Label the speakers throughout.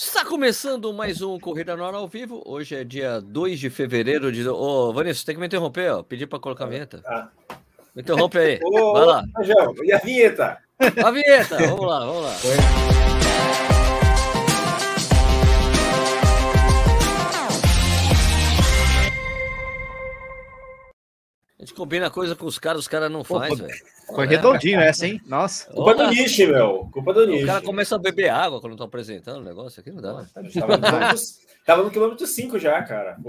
Speaker 1: Está começando mais um Corrida no Ar ao vivo. Hoje é dia 2 de fevereiro de. Ô, Vanessa, tem que me interromper, ó. Pedir para colocar a vinheta. Ah. Me interrompe aí. Ô, Vai lá.
Speaker 2: e a vinheta?
Speaker 1: A vinheta, vamos lá, vamos lá. A gente combina coisa com os caras, os caras não fazem, velho.
Speaker 3: Foi redondinho essa, hein? Nossa.
Speaker 2: Culpa do Nishi, meu. Culpa do Nishi.
Speaker 1: O cara começa a beber água quando estão apresentando o negócio aqui, não dá.
Speaker 2: Tava no quilômetro 5 já, cara.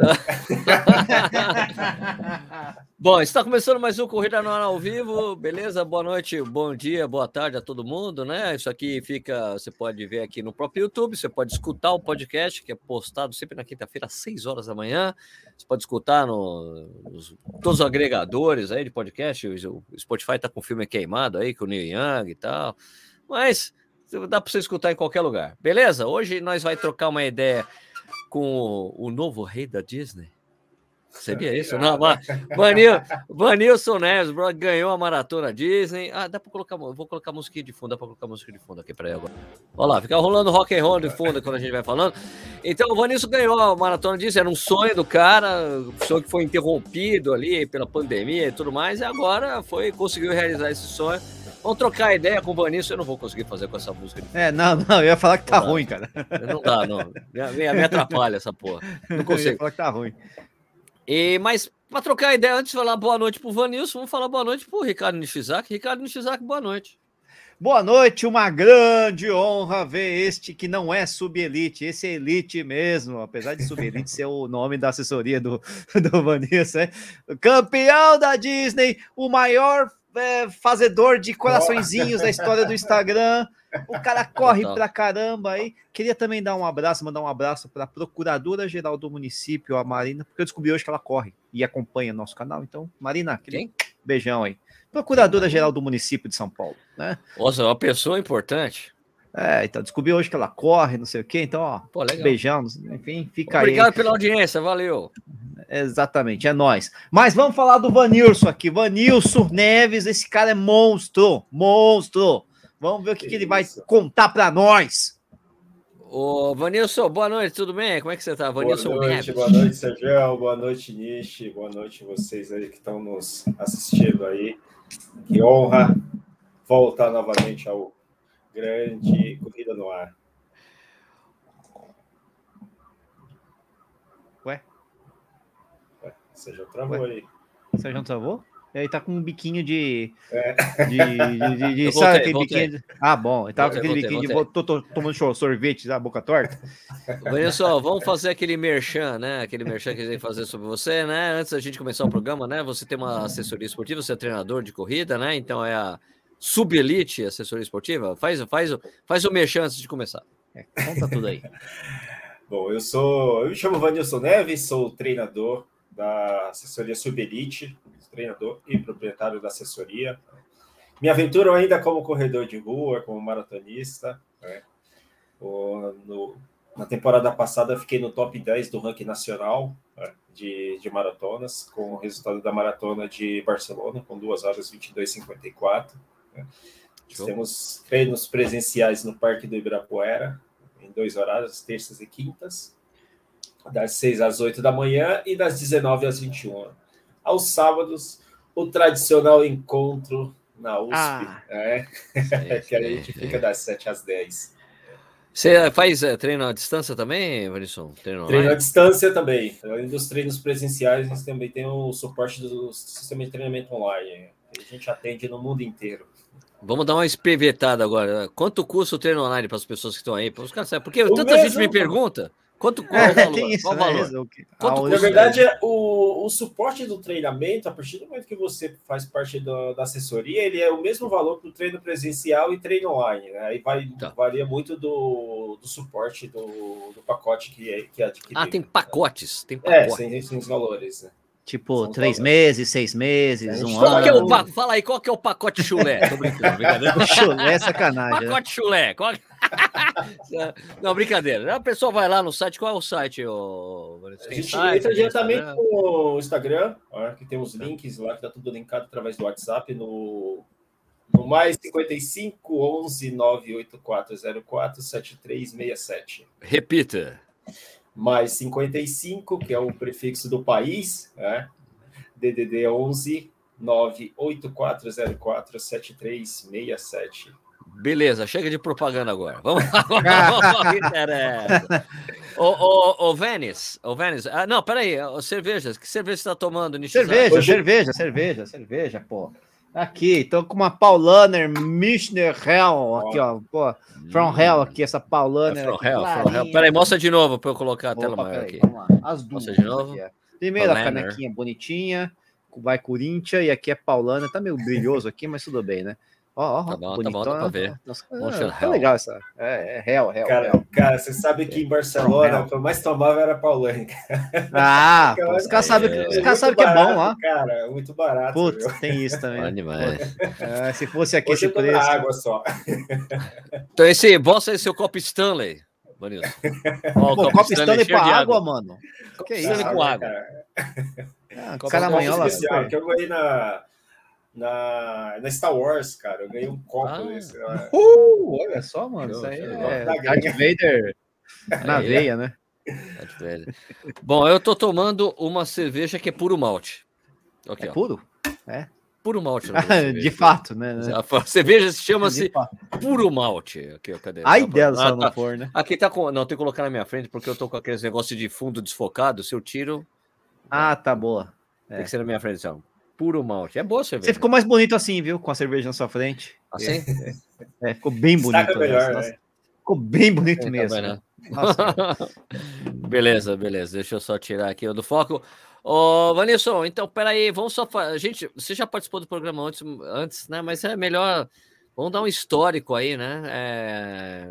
Speaker 1: Bom, está começando mais um Corrida no Ar ao vivo, beleza? Boa noite, bom dia, boa tarde a todo mundo, né? Isso aqui fica, você pode ver aqui no próprio YouTube, você pode escutar o podcast, que é postado sempre na quinta-feira, às 6 horas da manhã. Você pode escutar no, nos, todos os agregadores aí de podcast. O Spotify está com o filme queimado aí, com o Neil Young e tal. Mas dá para você escutar em qualquer lugar, beleza? Hoje nós vai trocar uma ideia com o, novo rei da Disney. Seria isso? Não, Vanil, Vanilson Neves ganhou a maratona Disney. Ah, dá para colocar, vou colocar música de fundo, dá para colocar música de fundo aqui para agora. Olha lá, fica rolando rock and roll de fundo quando a gente vai falando. Então, o Vanilson ganhou a maratona Disney, era um sonho do cara, um sonho que foi interrompido ali pela pandemia e tudo mais, e agora foi conseguiu realizar esse sonho Vamos trocar ideia com o Vanilson, eu não vou conseguir fazer com essa música.
Speaker 3: É, não, não, eu ia falar que tá ruim, cara.
Speaker 1: Não dá, não. Me, me atrapalha essa porra. Não consigo. Eu ia
Speaker 3: falar que tá ruim.
Speaker 1: E, mas, para trocar ideia, antes de falar boa noite pro Vanilson, vamos falar boa noite pro Ricardo Nishizaki. Ricardo Nishizaki, boa noite.
Speaker 3: Boa noite, uma grande honra ver este que não é sub-elite, esse é elite mesmo, apesar de sub-elite ser o nome da assessoria do, do Vanessa, é? campeão da Disney, o maior é, fazedor de coraçõezinhos da história do Instagram. O cara corre Total. pra caramba aí. Queria também dar um abraço, mandar um abraço para a Procuradora-Geral do município, a Marina, porque eu descobri hoje que ela corre e acompanha nosso canal. Então, Marina, aquele beijão aí. Procuradora-Geral do município de São Paulo, né?
Speaker 1: Nossa, uma pessoa importante.
Speaker 3: É, então descobri hoje que ela corre, não sei o quê. Então, ó, Pô, beijão, enfim, fica
Speaker 1: Obrigado
Speaker 3: aí.
Speaker 1: Obrigado pela audiência, valeu.
Speaker 3: Exatamente, é nós. Mas vamos falar do Vanilson aqui. Vanilson Neves, esse cara é monstro, monstro. Vamos ver o que, que ele vai contar para nós.
Speaker 1: Ô, Vanilson, boa noite, tudo bem? Como é que você tá, Vanilson
Speaker 2: boa noite? Boa noite, Sérgio. Boa noite, Nishi. Boa noite vocês aí que estão nos assistindo aí. Que honra voltar novamente ao grande Corrida no Ar. Sérgio travou Ué? aí.
Speaker 3: Sérgio travou? Ele tá com um biquinho de. É. De, de, de, de sabe aquele biquinho? De... Ah, bom. Ele tava com aquele voltei, biquinho voltei. de. Tô, tô, tomando sorvete da boca torta.
Speaker 1: Só, vamos fazer aquele merchan, né? Aquele merchan que a gente fazer sobre você, né? Antes da gente começar o programa, né? Você tem uma assessoria esportiva, você é treinador de corrida, né? Então é a Subelite Assessoria Esportiva. Faz, faz, faz o merchan antes de começar.
Speaker 3: É, conta tudo aí.
Speaker 2: Bom, eu sou. Eu me chamo Vanilson Neves, sou treinador da assessoria Subelite, treinador e proprietário da assessoria. Me aventuro ainda como corredor de rua, como maratonista. Né? O, no, na temporada passada, fiquei no top 10 do ranking nacional né? de, de maratonas, com o resultado da maratona de Barcelona, com 2 horas 22 54. Né? Temos treinos presenciais no Parque do Ibirapuera, em dois horários, terças e quintas das 6 às 8 da manhã e das 19 às 21. Aos sábados, o tradicional encontro na USP, ah, né? que a gente fica das 7 às 10.
Speaker 1: Você faz é, treino à distância também, Vanilson?
Speaker 2: Treino, treino à distância também. Além dos treinos presenciais, a gente também tem o suporte do sistema de treinamento online. A gente atende no mundo inteiro.
Speaker 1: Vamos dar uma espevetada agora. Quanto custa o treino online para as pessoas que estão aí? Para os caras Porque o tanta mesmo, gente me pergunta. Quanto qual é, valor? Tem isso, qual né? valor?
Speaker 2: Quanto, na verdade, é o, o suporte do treinamento, a partir do momento que você faz parte do, da assessoria, ele é o mesmo valor para o treino presencial e treino online. Né? Aí vai, tá. varia muito do, do suporte do, do pacote que, é, que é adquirido.
Speaker 1: Ah, tem pacotes. Tem
Speaker 2: pacotes. É, tem, tem os valores. Né?
Speaker 3: Tipo, São três meses, seis meses, um
Speaker 1: qual
Speaker 3: ano.
Speaker 1: Que é o, fala aí, qual que é o pacote chulé? Tô brincando,
Speaker 3: brincadeira. chulé é sacanagem.
Speaker 1: Né? Pacote chulé. Qual... Não, brincadeira. A pessoa vai lá no site, qual é o site? O...
Speaker 2: A gente site, entra diretamente no Instagram, ó, que tem os links lá, que tá tudo linkado através do WhatsApp, no, No mais 55 11 98404 7367.
Speaker 1: Repita.
Speaker 2: Mais 55, que é o prefixo do país, né? DDD 11 98404 7367.
Speaker 1: Beleza, chega de propaganda agora. Vamos lá, vamos ô, ô, ô, Vênis, ô, Vênis, ah, não, peraí, cervejas, que cerveja você está tomando,
Speaker 3: Nishizaki? Cerveja, Hoje... cerveja, cerveja, cerveja, pô. Aqui, tô com uma Paulaner Mischner Hell, aqui, ó, pô, From hum. Hell aqui, essa Paulaner. É
Speaker 1: from, hell, from Hell, peraí, mostra de novo para eu colocar a tela Opa, maior aqui.
Speaker 3: As duas. Mostra de novo. Aqui, Primeiro a canequinha bonitinha, vai Corinthians, e aqui é Paulana, tá meio brilhoso aqui, mas tudo bem, né?
Speaker 1: Ó, ó, tá bom, tá bom, dá pra ver.
Speaker 3: Nossa, é, tá legal essa. É, é real, real.
Speaker 2: Cara,
Speaker 3: real.
Speaker 2: cara, você sabe que em Barcelona o que eu mais tomava era Paulane.
Speaker 3: Ah, pô, os caras sabem é, cara sabe que é bom, ó.
Speaker 2: Cara, é muito barato.
Speaker 3: Putz, viu? tem isso também. É, se fosse aqui
Speaker 2: Hoje
Speaker 3: esse preço.
Speaker 2: água só.
Speaker 1: Então, esse, bosta esse seu copo Stanley. Bonito.
Speaker 3: Ó, Pô, copo Stanley, Stanley pra água, água, mano.
Speaker 1: Que é isso? com água.
Speaker 2: Cara,
Speaker 3: ah, cara amanhã
Speaker 2: especial, que eu ganhei na na, na Star Wars, cara. Eu ganhei um copo ah. desse.
Speaker 3: Uh, olha só, mano. Isso aí é Darth Vader na veia, né?
Speaker 1: Bom, eu tô tomando uma cerveja que é puro malte.
Speaker 3: Okay, é ó. puro?
Speaker 1: É. Puro malte.
Speaker 3: de fato, né?
Speaker 1: A cerveja chama-se puro malte. Aqui, cadê?
Speaker 3: Ai dela, ah, se não tá. for, né?
Speaker 1: Aqui tá com. Não, tem que colocar na minha frente, porque eu tô com aqueles negócios de fundo desfocado. Se eu tiro.
Speaker 3: Ah, tá boa.
Speaker 1: Tem é. que ser na minha frente, então puro malte. É boa a cerveja.
Speaker 3: Você ficou mais bonito assim, viu? Com a cerveja na sua frente.
Speaker 1: Assim?
Speaker 3: É, é ficou bem bonito.
Speaker 2: Melhor, né?
Speaker 3: Ficou bem bonito é, mesmo.
Speaker 1: Né? beleza, beleza. Deixa eu só tirar aqui o do foco. Ô, Vanilson, então, peraí, vamos só. A gente, você já participou do programa antes, antes, né? Mas é melhor. Vamos dar um histórico aí, né? É,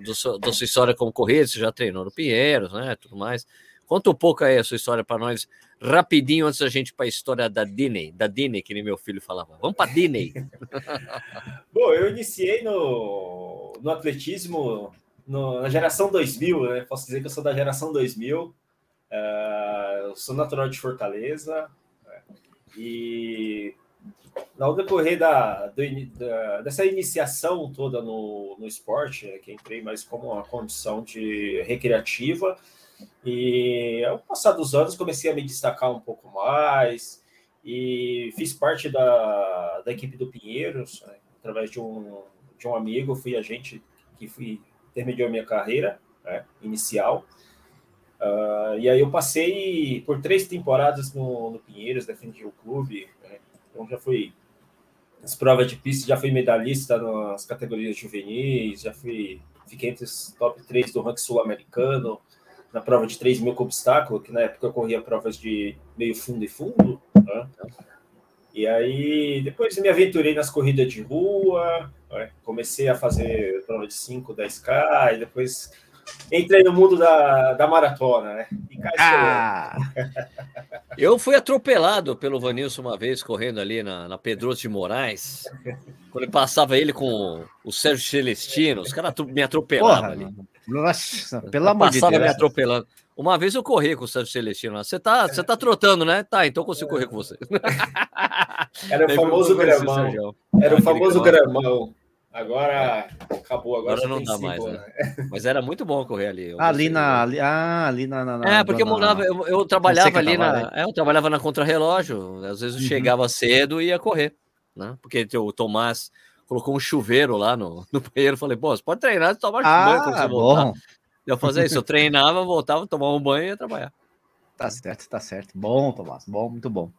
Speaker 1: do, do, sua história como corrida, você já treinou no Pinheiros, né? Tudo mais. Conta um pouco aí a sua história para nós, rapidinho, antes da gente para a história da Disney, da Disney, que nem meu filho falava. Vamos para Disney.
Speaker 2: Bom, eu iniciei no, no atletismo no, na geração 2000, né? Posso dizer que eu sou da geração 2000. Uh, eu sou natural de Fortaleza. Né? E ao decorrer da, da, dessa iniciação toda no, no esporte, né, que entrei mais como uma condição de recreativa, e ao passar dos anos comecei a me destacar um pouco mais e fiz parte da, da equipe do Pinheiros, né? através de um, de um amigo, fui agente que fui, intermediou minha carreira né? inicial. Uh, e aí eu passei por três temporadas no, no Pinheiros, defendi o clube, né? então já fui nas provas de pista, já fui medalhista nas categorias juvenis, já fui, fiquei entre os top 3 do ranking sul-americano, na prova de 3 mil com obstáculo, que na época eu corria provas de meio fundo e fundo. Né? E aí, depois me aventurei nas corridas de rua, né? comecei a fazer prova de 5, 10K, e depois entrei no mundo da, da maratona, né?
Speaker 1: ah, eu fui atropelado pelo Vanilson uma vez, correndo ali na, na Pedroso de Moraes, quando ele passava ele com o Sérgio Celestino, os caras me atropelavam ali.
Speaker 3: Nossa, pelo amor de Deus.
Speaker 1: me atropelando. Uma vez eu corri com o Sérgio Celestino. Você tá, você tá trotando, né? Tá, então eu consigo correr com você.
Speaker 2: Era o famoso gramão. Era o famoso gramão. Agora acabou, agora,
Speaker 1: agora não dá cinco, mais, né? né? Mas era muito bom correr ali.
Speaker 3: Ali na, ali, ah, ali na, na
Speaker 1: É, porque
Speaker 3: na,
Speaker 1: eu morava, eu, eu trabalhava ali na, né? é, eu trabalhava na contrarrelógio. Às vezes eu uhum. chegava cedo e ia correr, né? Porque o Tomás colocou um chuveiro lá no, no banheiro. Falei, pô, você pode treinar e tomar
Speaker 3: ah, banho quando você voltar. Bom.
Speaker 1: Eu fazia isso, eu treinava, voltava, tomava um banho e ia trabalhar.
Speaker 3: Tá certo, tá certo. Bom, Tomás, bom, muito bom.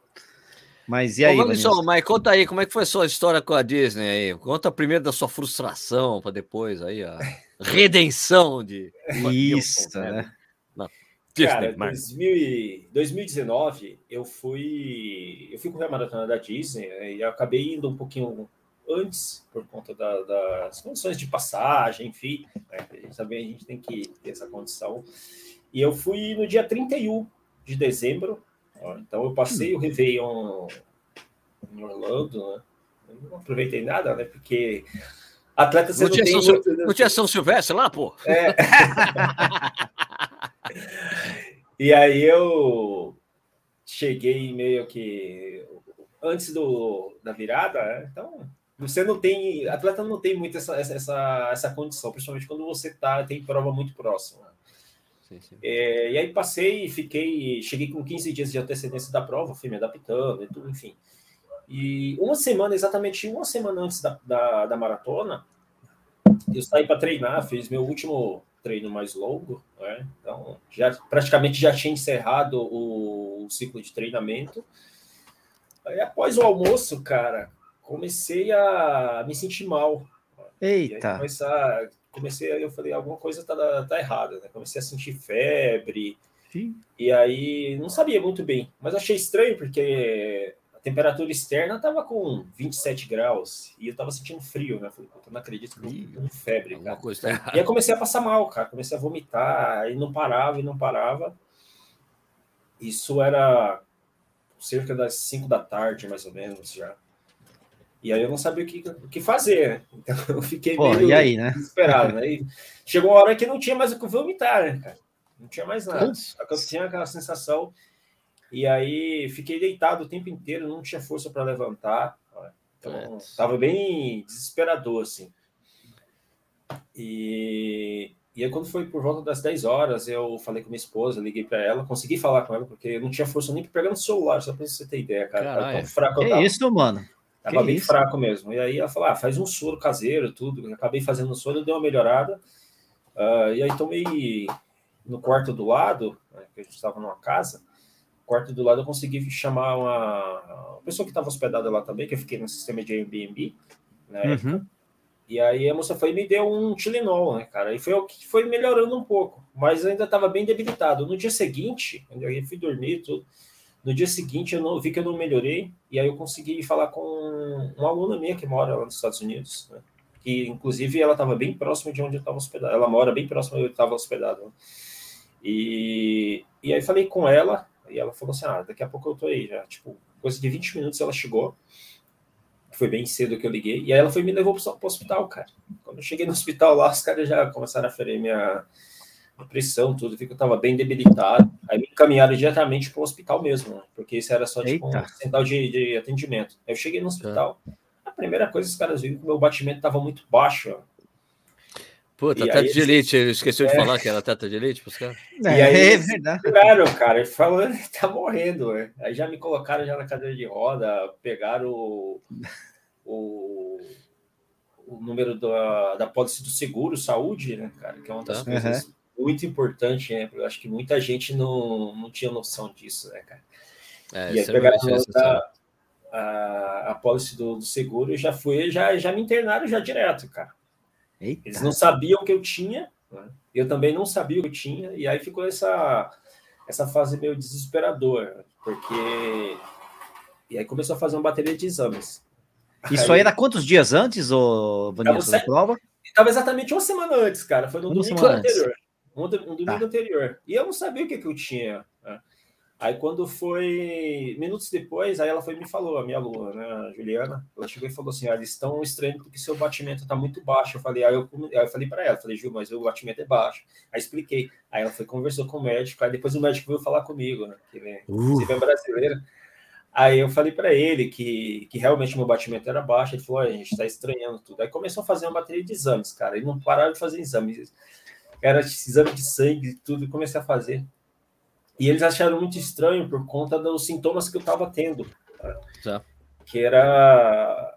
Speaker 3: Mas e aí?
Speaker 1: Ô, só, mas conta aí, como é que foi a sua história com a Disney aí? Conta primeiro da sua frustração, para depois aí a redenção de.
Speaker 3: Isso, né?
Speaker 2: Cara, 2000 2019 eu fui eu fui correr a maratona da Disney né, e acabei indo um pouquinho antes, por conta da, das condições de passagem, enfim, né? também a gente tem que ter essa condição. E eu fui no dia 31 de dezembro, então eu passei o Réveillon em Orlando, né? Eu não aproveitei nada, né? Porque atleta você
Speaker 1: não, não, tinha São, muito... não tinha São Silvestre lá, pô?
Speaker 2: É. e aí eu cheguei meio que antes do, da virada, né? então você não tem. Atleta não tem muito essa, essa, essa condição, principalmente quando você tá, tem prova muito próxima. Sim, sim. É, e aí passei, fiquei, cheguei com 15 dias de antecedência da prova, fui me adaptando e tudo, enfim. E uma semana, exatamente uma semana antes da, da, da maratona, eu saí para treinar, fiz meu último treino mais longo, né? então já praticamente já tinha encerrado o, o ciclo de treinamento. Aí após o almoço, cara, comecei a me sentir mal.
Speaker 3: Eita!
Speaker 2: Começar, comecei, eu falei, alguma coisa tá, tá errada, né? Comecei a sentir febre. Sim. E aí não sabia muito bem, mas achei estranho porque a temperatura externa estava com 27 graus e eu estava sentindo frio, né? Falei, eu não acredito que eu tô com febre, cara. Coisa tá e aí comecei a passar mal, cara. Comecei a vomitar e não parava e não parava. Isso era cerca das 5 da tarde, mais ou menos, já. E aí eu não sabia o que, o que fazer. Então eu fiquei
Speaker 3: Pô, meio e aí, né?
Speaker 2: desesperado. Né? E chegou uma hora que não tinha mais o que vomitar, né, cara? Não tinha mais nada. Só que eu tinha aquela sensação. E aí fiquei deitado o tempo inteiro, não tinha força para levantar. Então, tava bem desesperador, assim. E, e aí, quando foi por volta das 10 horas, eu falei com minha esposa, liguei para ela, consegui falar com ela, porque eu não tinha força nem para pegar no celular, só para você ter ideia, cara. Caralho. Tão fraco
Speaker 3: que isso, mano?
Speaker 2: Tava que bem isso? fraco mesmo. E aí ela falou: ah, faz um soro caseiro, tudo. Eu acabei fazendo o soro, deu uma melhorada. Uh, e aí tomei no quarto do lado, né, que a gente estava numa casa, quarto do lado eu consegui chamar uma, uma pessoa que estava hospedada lá também, que eu fiquei no sistema de Airbnb, né? Uhum. E aí a moça foi e me deu um Tilenol, né, cara? E foi o que foi melhorando um pouco, mas ainda estava bem debilitado. No dia seguinte, eu fui dormir tudo. No dia seguinte, eu não, vi que eu não melhorei, e aí eu consegui falar com uma aluna minha que mora lá nos Estados Unidos, né? que inclusive ela estava bem próxima de onde eu estava hospedado. Ela mora bem próximo de onde eu estava hospedado. Né? E, e aí falei com ela, e ela falou assim: ah, daqui a pouco eu tô aí já. Tipo, coisa de 20 minutos ela chegou. Foi bem cedo que eu liguei. E aí ela foi me levou para o hospital, cara. Quando eu cheguei no hospital lá, os caras já começaram a ferir minha pressão, tudo, vi que eu estava bem debilitado. Aí me encaminharam diretamente para o hospital mesmo, né? porque isso era só tipo Eita. um central de, de atendimento. Aí eu cheguei no hospital, a primeira coisa que os caras viram que o meu batimento estava muito baixo.
Speaker 1: Puta, teta de elite, esqueceu é... de falar que era teta de elite pros caras.
Speaker 2: É, e aí, é verdade. Claro, cara, falando, tá morrendo, né? Aí já me colocaram já na cadeira de roda, pegaram o, o, o número da, da pólice do seguro, saúde, né, cara, que é uma das tá. coisas uhum muito importante, né? Eu acho que muita gente não, não tinha noção disso, né, cara? É, e aí pegaram a, a, a policy do, do, seguro já foi, já, já me internaram já direto, cara. Eita. Eles não sabiam o que eu tinha, né? eu também não sabia o que eu tinha, e aí ficou essa, essa fase meio desesperadora, porque. E aí começou a fazer uma bateria de exames.
Speaker 3: Isso aí, era quantos dias antes, ô Vanessa, da prova?
Speaker 2: Estava exatamente uma semana antes, cara. Foi no uma domingo anterior. Antes um, um domingo tá. anterior. E eu não sabia o que, que eu tinha. Né? Aí quando foi minutos depois, aí ela foi me falou, a minha aluna, né, a Juliana, ela chegou e falou assim: ah, eles estão estranhos porque seu batimento está muito baixo. Eu falei, aí eu, aí eu falei para ela, falei, Ju, mas o batimento é baixo. Aí expliquei. Aí ela foi conversou com o médico, aí depois o médico veio falar comigo, né? Que ele, uh. é brasileiro. Aí eu falei para ele que, que realmente meu batimento era baixo. Ele falou: a gente está estranhando tudo. Aí começou a fazer uma bateria de exames, cara. E não pararam de fazer exames era exame de sangue, tudo, e comecei a fazer. E eles acharam muito estranho por conta dos sintomas que eu estava tendo. Tá? Que era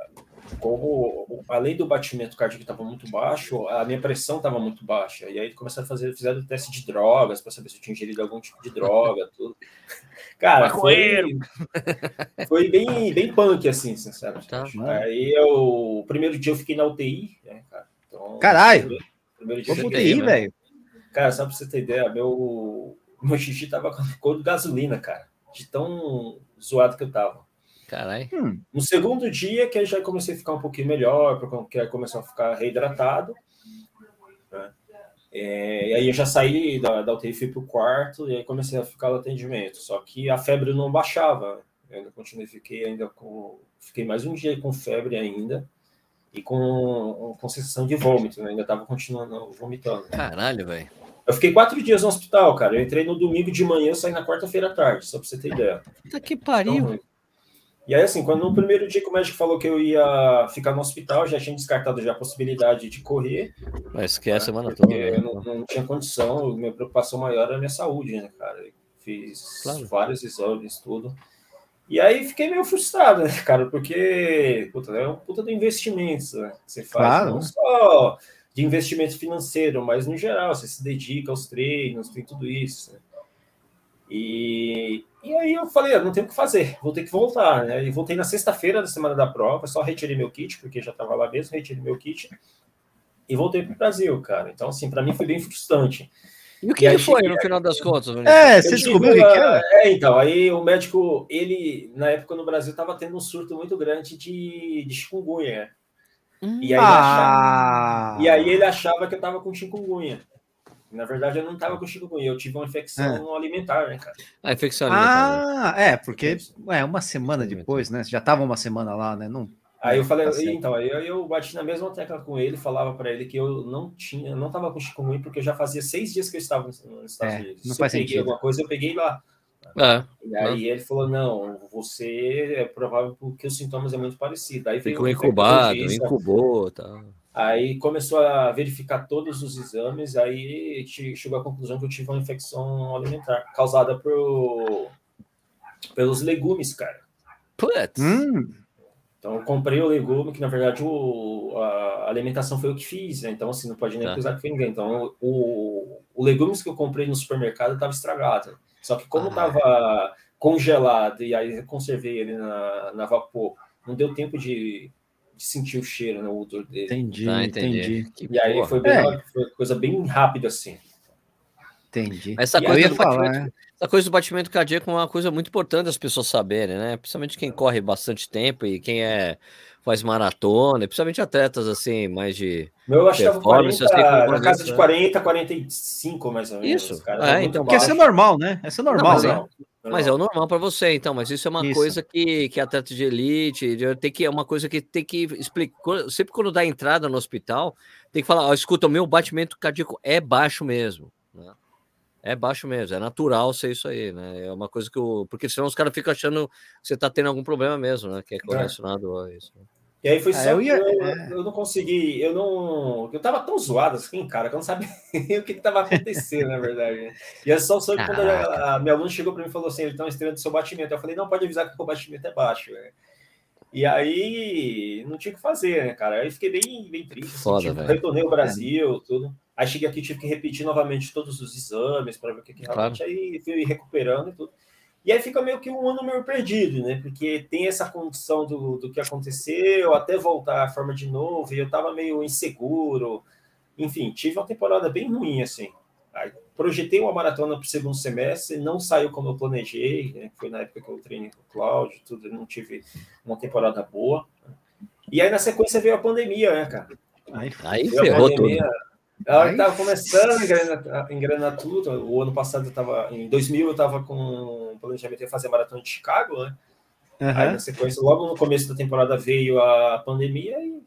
Speaker 2: como, além do batimento cardíaco estava muito baixo, a minha pressão estava muito baixa. E aí começaram a fazer, fizeram o teste de drogas para saber se eu tinha ingerido algum tipo de droga, tudo. Cara, foi, foi bem, bem punk, assim, sinceramente. Tá, aí eu, o primeiro dia eu fiquei na UTI, né, cara?
Speaker 3: Então, Caralho! Primeiro dia Vou UTI, né? velho.
Speaker 2: Cara, só pra você ter ideia, meu, meu xixi tava com cor de gasolina, cara. De tão zoado que eu tava.
Speaker 1: Caralho.
Speaker 2: Hum. No segundo dia, que eu já comecei a ficar um pouquinho melhor, porque começou a ficar reidratado. Né? É, e aí eu já saí da, da UTI, fui pro quarto, e aí comecei a ficar no atendimento. Só que a febre não baixava. Eu ainda continuei, fiquei ainda com. Fiquei mais um dia com febre ainda e com, com sensação de vômito, né? ainda estava continuando vomitando.
Speaker 1: Caralho, velho.
Speaker 2: Eu fiquei quatro dias no hospital, cara. Eu entrei no domingo de manhã, saí na quarta-feira à tarde, só pra você ter ideia.
Speaker 3: Puta que pariu. Então,
Speaker 2: E aí, assim, quando no primeiro dia que o médico falou que eu ia ficar no hospital, já tinha descartado já a possibilidade de correr.
Speaker 1: Mas esquece a
Speaker 2: né,
Speaker 1: semana toda. né?
Speaker 2: Eu não, não tinha condição, minha preocupação maior era a minha saúde, né, cara? Eu fiz
Speaker 1: Claro.
Speaker 2: vários exames, tudo. E aí fiquei meio frustrado, né, cara? Porque puta, é um puta do investimento né, que você faz.
Speaker 3: Claro,
Speaker 2: não só de investimento financeiro, mas no geral, você se dedica aos treinos, tem tudo isso. Né? E, e aí eu falei, ah, não tem o que fazer, vou ter que voltar, né? E voltei na sexta-feira da semana da prova, só retirei meu kit, porque já estava lá mesmo, retirei meu kit e voltei para o Brasil, cara. Então, assim, para mim foi bem frustrante.
Speaker 1: E o que,
Speaker 2: E
Speaker 1: que foi no final das contas?
Speaker 3: É, você
Speaker 2: tive
Speaker 3: descobriu o que
Speaker 2: uma-
Speaker 3: que era?
Speaker 2: É, então, aí o médico, ele, na época no Brasil, estava tendo um surto muito grande de, de chikungunya. E aí, ele achava,
Speaker 3: Ah,
Speaker 2: e aí ele achava que eu estava com chikungunya. Na verdade, eu não estava com chikungunya, eu tive uma infecção alimentar, né, cara?
Speaker 1: A infecção alimentar. né?
Speaker 3: Ah, é, porque é uma semana depois, né? Já tava uma semana lá, né? Não,
Speaker 2: Aí eu falei,
Speaker 3: Tá
Speaker 2: então, aí eu, eu bati na mesma tecla com ele, falava para ele que eu não tinha, não estava com chikungunya, porque eu já fazia seis dias que eu estava nos Estados
Speaker 3: É,
Speaker 2: Unidos.
Speaker 3: não
Speaker 2: Se
Speaker 3: faz
Speaker 2: eu peguei
Speaker 3: sentido.
Speaker 2: alguma coisa, eu peguei lá.
Speaker 1: É,
Speaker 2: E aí ele falou: não, você é provável que os sintomas é muito parecido. Aí
Speaker 1: ficou incubado, incubou, tá.
Speaker 2: Aí começou a verificar todos os exames, aí che- chegou à conclusão que eu tive uma infecção alimentar causada por, pelos legumes, cara.
Speaker 1: Putz.
Speaker 3: Hum,
Speaker 2: Então eu comprei o legume, que na verdade o, a alimentação foi eu que fiz, né? Então assim, não pode nem
Speaker 1: Tá.
Speaker 2: acusar que foi ninguém. Então o, o legumes que eu comprei no supermercado estava estragado. Só que como
Speaker 1: Ah.
Speaker 2: estava congelado e aí eu conservei ele na, na vapor, não deu tempo de, de sentir o cheiro, né, o odor dele.
Speaker 3: entendi,
Speaker 1: Tá, entendi.
Speaker 3: entendi,
Speaker 1: Que
Speaker 2: E aí foi, bem,
Speaker 3: É.
Speaker 2: foi coisa bem rápida assim.
Speaker 3: entendi.
Speaker 1: Essa
Speaker 2: E
Speaker 3: Eu
Speaker 1: coisa,
Speaker 3: ia
Speaker 1: do
Speaker 3: falar, né?
Speaker 1: Essa coisa do batimento cardíaco é uma coisa muito importante das pessoas saberem, né? Principalmente quem corre bastante tempo e quem é faz maratona, principalmente atletas assim, mais de.
Speaker 2: Eu acho que estava
Speaker 1: Performance,
Speaker 2: 40,
Speaker 1: eu sei que
Speaker 2: na casa de
Speaker 1: né?
Speaker 2: 40, 45 mais ou menos.
Speaker 1: Isso.
Speaker 2: Cara,
Speaker 1: É,
Speaker 2: Tava muito
Speaker 1: então,
Speaker 3: Porque essa é normal, né? Essa é normal,
Speaker 1: mas
Speaker 3: né?
Speaker 2: Não, não,
Speaker 1: Mas é o normal para você, então. Mas isso é uma
Speaker 3: Isso.
Speaker 1: coisa que, que atleta de elite de- tem que é uma coisa que tem que explicar. Sempre quando dá entrada no hospital, tem que falar: ó, escuta, o meu batimento cardíaco é baixo mesmo. Né? É baixo mesmo, é natural ser isso aí, né? É uma coisa que o. Porque senão os caras ficam achando que você tá tendo algum problema mesmo, né? Que é relacionado a isso.
Speaker 2: E aí foi
Speaker 3: Ah,
Speaker 2: só
Speaker 3: eu ia-
Speaker 2: eu,
Speaker 3: é.
Speaker 2: eu não consegui, eu não. Eu tava tão zoado assim, cara, que eu não sabia o que, que tava acontecendo, na verdade. né? E é só soube quando a, a minha aluna chegou para mim e falou assim: eles estão estranhando seu batimento. Eu falei, não, pode avisar que o batimento é baixo. né? E aí não tinha o que fazer, né, cara? Aí fiquei bem, bem triste. assim,
Speaker 1: Foda,
Speaker 2: tipo,
Speaker 1: velho.
Speaker 2: retornei ao Brasil, tudo. Aí cheguei aqui, tive que repetir novamente todos os exames para ver o que, que realmente. Aí fui recuperando e tudo. E aí fica meio que um ano meio perdido, né? Porque tem essa condição do, do que aconteceu, até voltar à forma de novo, e eu tava meio inseguro. Enfim, tive uma temporada bem ruim, assim. Aí, projetei uma maratona para o segundo semestre, não saiu como eu planejei, né? Foi na época que eu treinei com o Cláudio, tudo, não tive uma temporada boa. E aí, na sequência, veio a pandemia, né, cara?
Speaker 3: Aí,
Speaker 1: Aí ferrou tudo.
Speaker 2: Ela
Speaker 3: Aí-
Speaker 2: estava começando a engrenar, a engrenar tudo. O ano passado, eu estava, em 2000, eu estava com um planejamento de fazer a maratona de Chicago, né? Aí,
Speaker 3: aham.
Speaker 2: na sequência, logo no começo da temporada veio a pandemia e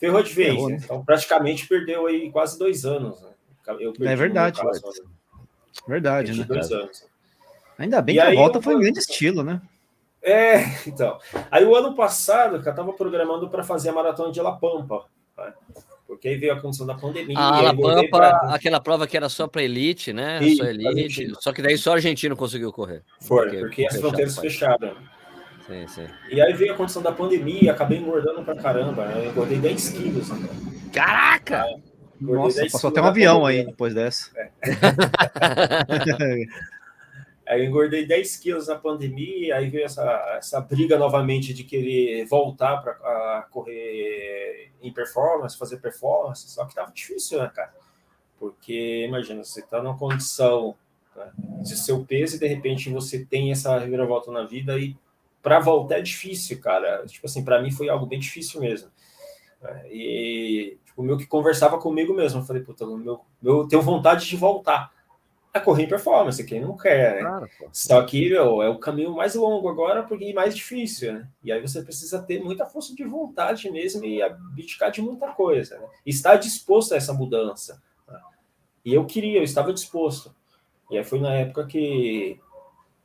Speaker 2: ferrou de vez.
Speaker 3: Ferrou,
Speaker 2: né?
Speaker 3: né?
Speaker 2: Então, praticamente perdeu aí quase dois anos. Né? Eu perdi
Speaker 3: É verdade.
Speaker 2: caso, né?
Speaker 3: Verdade, né?
Speaker 2: dois anos.
Speaker 3: Ainda bem
Speaker 2: E
Speaker 3: que a
Speaker 2: aí
Speaker 3: volta
Speaker 2: eu
Speaker 3: foi em grande estilo, né?
Speaker 2: É, então. Aí o ano passado, eu estava programando para fazer a maratona de La Pampa. né? Porque aí veio a condição da pandemia.
Speaker 1: A
Speaker 2: pra-
Speaker 1: aquela prova que era só para elite, né? Só elite. Só que daí só argentino conseguiu correr.
Speaker 2: Foi,
Speaker 1: Porque
Speaker 2: porque as fronteiras fecharam.
Speaker 1: Sim, sim.
Speaker 2: E aí veio a condição da pandemia, acabei engordando pra caramba. né? Eu engordei 10 quilos. Né?
Speaker 1: Caraca!
Speaker 3: Nossa,
Speaker 2: 10
Speaker 3: passou até um avião aí depois dessa.
Speaker 2: Aí eu engordei 10 quilos na pandemia, aí veio essa, essa briga novamente de querer voltar para correr em performance, fazer performance, só que tava difícil, né, cara? Porque, imagina, você tá numa condição né, de seu peso e de repente você tem essa reviravolta na vida e para voltar é difícil, cara. Tipo assim, para mim foi algo bem difícil mesmo. E, tipo, o meu que conversava comigo mesmo, eu falei, puta, meu, meu, eu tenho vontade de voltar a correr em performance, quem não quer, né?
Speaker 1: Claro.
Speaker 2: Só que, meu, é o caminho mais longo agora porque é mais difícil, né? E aí você precisa ter muita força de vontade mesmo e abdicar de muita coisa, né? E estar disposto a essa mudança. né? E eu queria, eu estava disposto. E aí foi na época que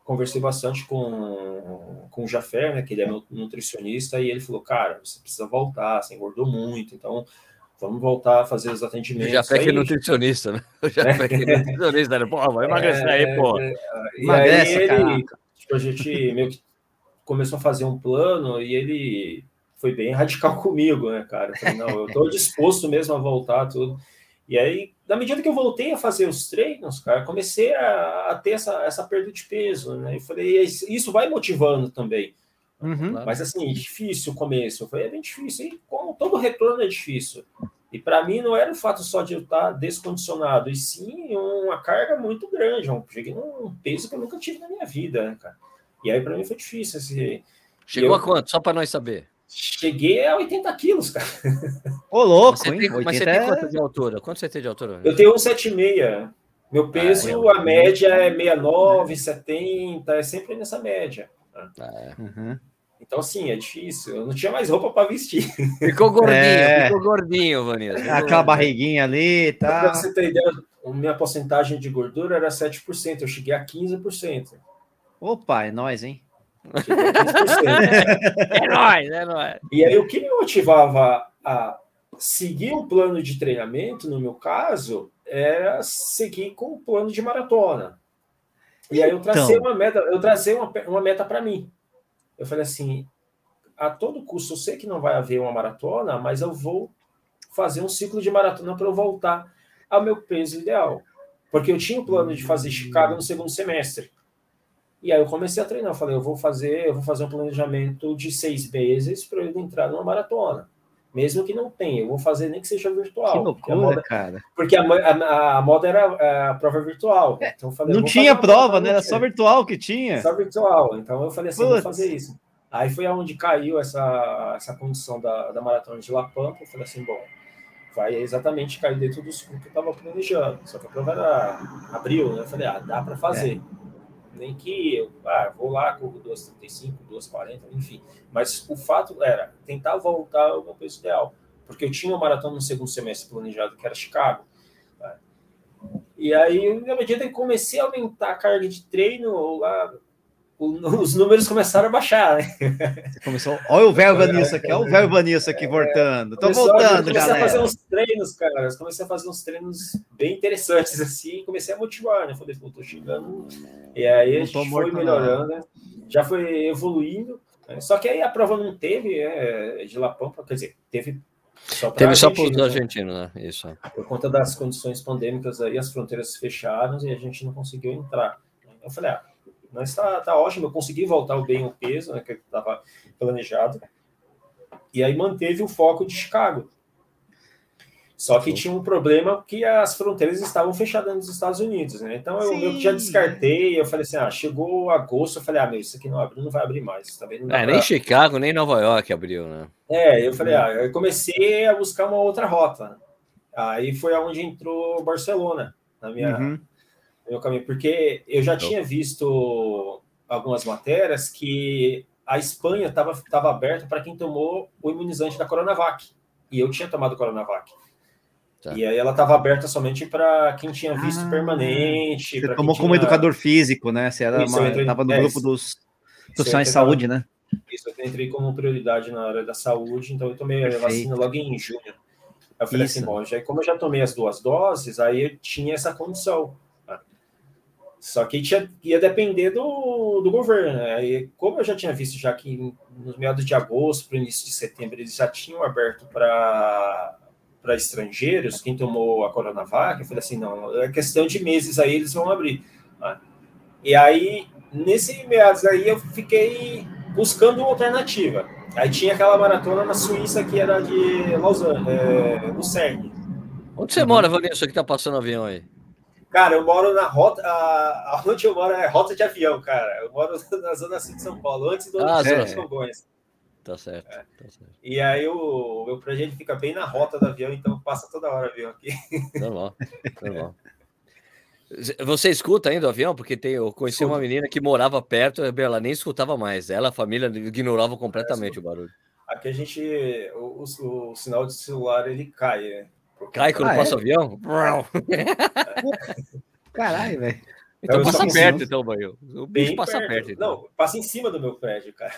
Speaker 2: conversei bastante com, com o Jafé, né, que ele é meu nutricionista, e ele falou, cara, você precisa voltar, você engordou muito, então vamos voltar a fazer os atendimentos.
Speaker 1: O Jafé que é nutricionista, né? O Jafé que é nutricionista, né? Porra, vai emagrecer aí, pô.
Speaker 2: É, e Emagrece, aí ele, tipo, a gente meio que começou a fazer um plano e ele foi bem radical comigo, né, cara? Eu falei, não, eu tô disposto mesmo a voltar tudo. E aí, na medida que eu voltei a fazer os treinos, cara, comecei a, a ter essa, essa perda de peso, né? E falei, isso vai motivando também. Uhum. Mas assim, difícil o começo. Falei, é bem difícil. E como todo retorno é difícil. E para mim não era o fato só de eu estar descondicionado, e sim uma carga muito grande. Eu cheguei num peso que eu nunca tive na minha vida, né, cara? E aí para mim foi difícil. Assim,
Speaker 1: Chegou eu... a quanto? Só para nós saber.
Speaker 2: Cheguei a 80 quilos, cara.
Speaker 3: Ô, louco,
Speaker 1: você
Speaker 3: hein?
Speaker 1: Tem, mas você tem quanto de altura? Quanto você tem de altura?
Speaker 2: Eu tenho 1,76. Meu ah, peso, ah, a média é 69, 70, é sempre nessa média. Ah, uhum. Então, assim, é difícil. Eu não tinha mais roupa para vestir.
Speaker 1: Ficou gordinho, é. ficou gordinho, Vanessa.
Speaker 3: Aquela barriguinha ali, tá?
Speaker 2: Pra você ter ideia, a minha porcentagem de gordura era 7%, eu cheguei a 15%.
Speaker 3: Opa, é nóis, hein?
Speaker 1: é nóis, é nóis.
Speaker 2: E aí, o que me motivava a seguir um plano de treinamento, no meu caso, era seguir com um plano de maratona. E aí eu tracei então... uma meta, eu tracei uma, uma meta para mim. Eu falei assim, a todo custo, eu sei que não vai haver uma maratona, mas eu vou fazer um ciclo de maratona para eu voltar ao meu peso ideal. Porque eu tinha o plano de fazer Chicago no segundo semestre. E aí eu comecei a treinar. Eu falei, eu vou fazer, eu vou fazer um planejamento de seis meses para eu entrar numa maratona. Mesmo que não tenha, eu vou fazer nem que seja virtual. Que
Speaker 3: loucura, porque
Speaker 2: moda,
Speaker 3: cara.
Speaker 2: Porque a, a, a, moda era a prova virtual.
Speaker 3: É, então falei, não tinha prova, né? Era só virtual que tinha.
Speaker 2: Só virtual. Então eu falei assim, Putz. vou fazer isso. Aí foi aonde caiu essa, essa condição da, da maratona de La Pampa. Eu falei assim, bom, vai exatamente cair dentro do que eu estava planejando. Só que a prova era abril, né? Eu falei, ah, dá para fazer. É nem que eu ah, vou lá, corro 2,35, 2,40, enfim. Mas o fato era tentar voltar ao meu peso ideal, porque eu tinha uma maratona no segundo semestre planejado, que era Chicago. Tá? E aí, na medida que comecei a aumentar a carga de treino, lá, os números começaram a baixar, né?
Speaker 3: Começou. Olha o velho Vanissa aqui, olha o velho Vanissa aqui voltando. Tô voltando,
Speaker 2: comecei
Speaker 3: galera.
Speaker 2: Comecei a fazer uns treinos, cara. Comecei a fazer uns treinos bem interessantes, assim, comecei a motivar, né? Falei, pô, tô chegando. E aí a gente foi melhorando, né? Já foi evoluindo. Né? Só que aí a prova não teve é, de La Pampa, quer dizer, teve
Speaker 1: só Teve só para os argentinos, né? Isso.
Speaker 2: Por conta das condições pandêmicas aí, as fronteiras fecharam e a gente não conseguiu entrar. Eu falei, ah, mas tá, tá ótimo, eu consegui voltar bem o peso, né, que estava planejado. E aí manteve o foco de Chicago. Só que tinha um problema que as fronteiras estavam fechadas nos Estados Unidos, né? Então eu, eu já descartei, eu falei assim, ah, chegou agosto, eu falei, ah, meu, isso aqui não abriu, não vai abrir mais. Também não
Speaker 1: é, pra... nem Chicago, nem Nova York abriu, né?
Speaker 2: É, eu falei, ah, eu comecei a buscar uma outra rota. Aí foi aonde entrou Barcelona, na minha, uhum meu caminho, porque eu já tinha visto algumas matérias que a Espanha estava tava aberta para quem tomou o imunizante da Coronavac. E eu tinha tomado Coronavac. Tá. E aí ela estava aberta somente para quem tinha visto ah, permanente.
Speaker 3: Você tomou como educador físico, né? Você estava no é, grupo dos profissionais de saúde, né?
Speaker 2: Isso, eu entrei como prioridade na área da saúde, então eu tomei Perfeito. a vacina logo em junho. Eu falei assim, Isso. assim, bom, já, como eu já tomei as duas doses, aí eu tinha essa condição. Só que tinha, ia depender do, do governo. Né? E como eu já tinha visto já que nos meados de agosto, para o início de setembro, eles já tinham aberto para para estrangeiros, quem tomou a Coronavac, eu falei assim, não, é questão de meses aí eles vão abrir. Né? E aí, nesse meados aí, eu fiquei buscando uma alternativa. Aí tinha aquela maratona na Suíça que era de Lausanne, é, Lucerne.
Speaker 1: Onde você mora, Vanessa, que tá passando avião aí?
Speaker 2: Cara, eu moro na rota. A, onde eu moro é rota de avião, cara. Eu moro na zona sul de São Paulo, antes do ah,
Speaker 1: é. Congonhas. Tá certo, é. tá certo.
Speaker 2: E aí o meu projeto fica bem na rota do avião, então passa toda hora o avião aqui.
Speaker 1: Normal, normal. Você escuta ainda o avião? Porque tem, eu conheci Escuta. uma menina que morava perto, ela nem escutava mais. Ela, a família, ignorava completamente é, o barulho.
Speaker 2: Aqui a gente. O, o, o, sinal de celular ele cai, né?
Speaker 1: Cai quando ah, passa o é? avião?
Speaker 3: Caralho, velho.
Speaker 1: Então,
Speaker 2: Então,
Speaker 1: passa perto, então, Bahia. O
Speaker 2: Bem
Speaker 1: bicho passa perto. então.
Speaker 2: Não, passa em cima do meu prédio, cara.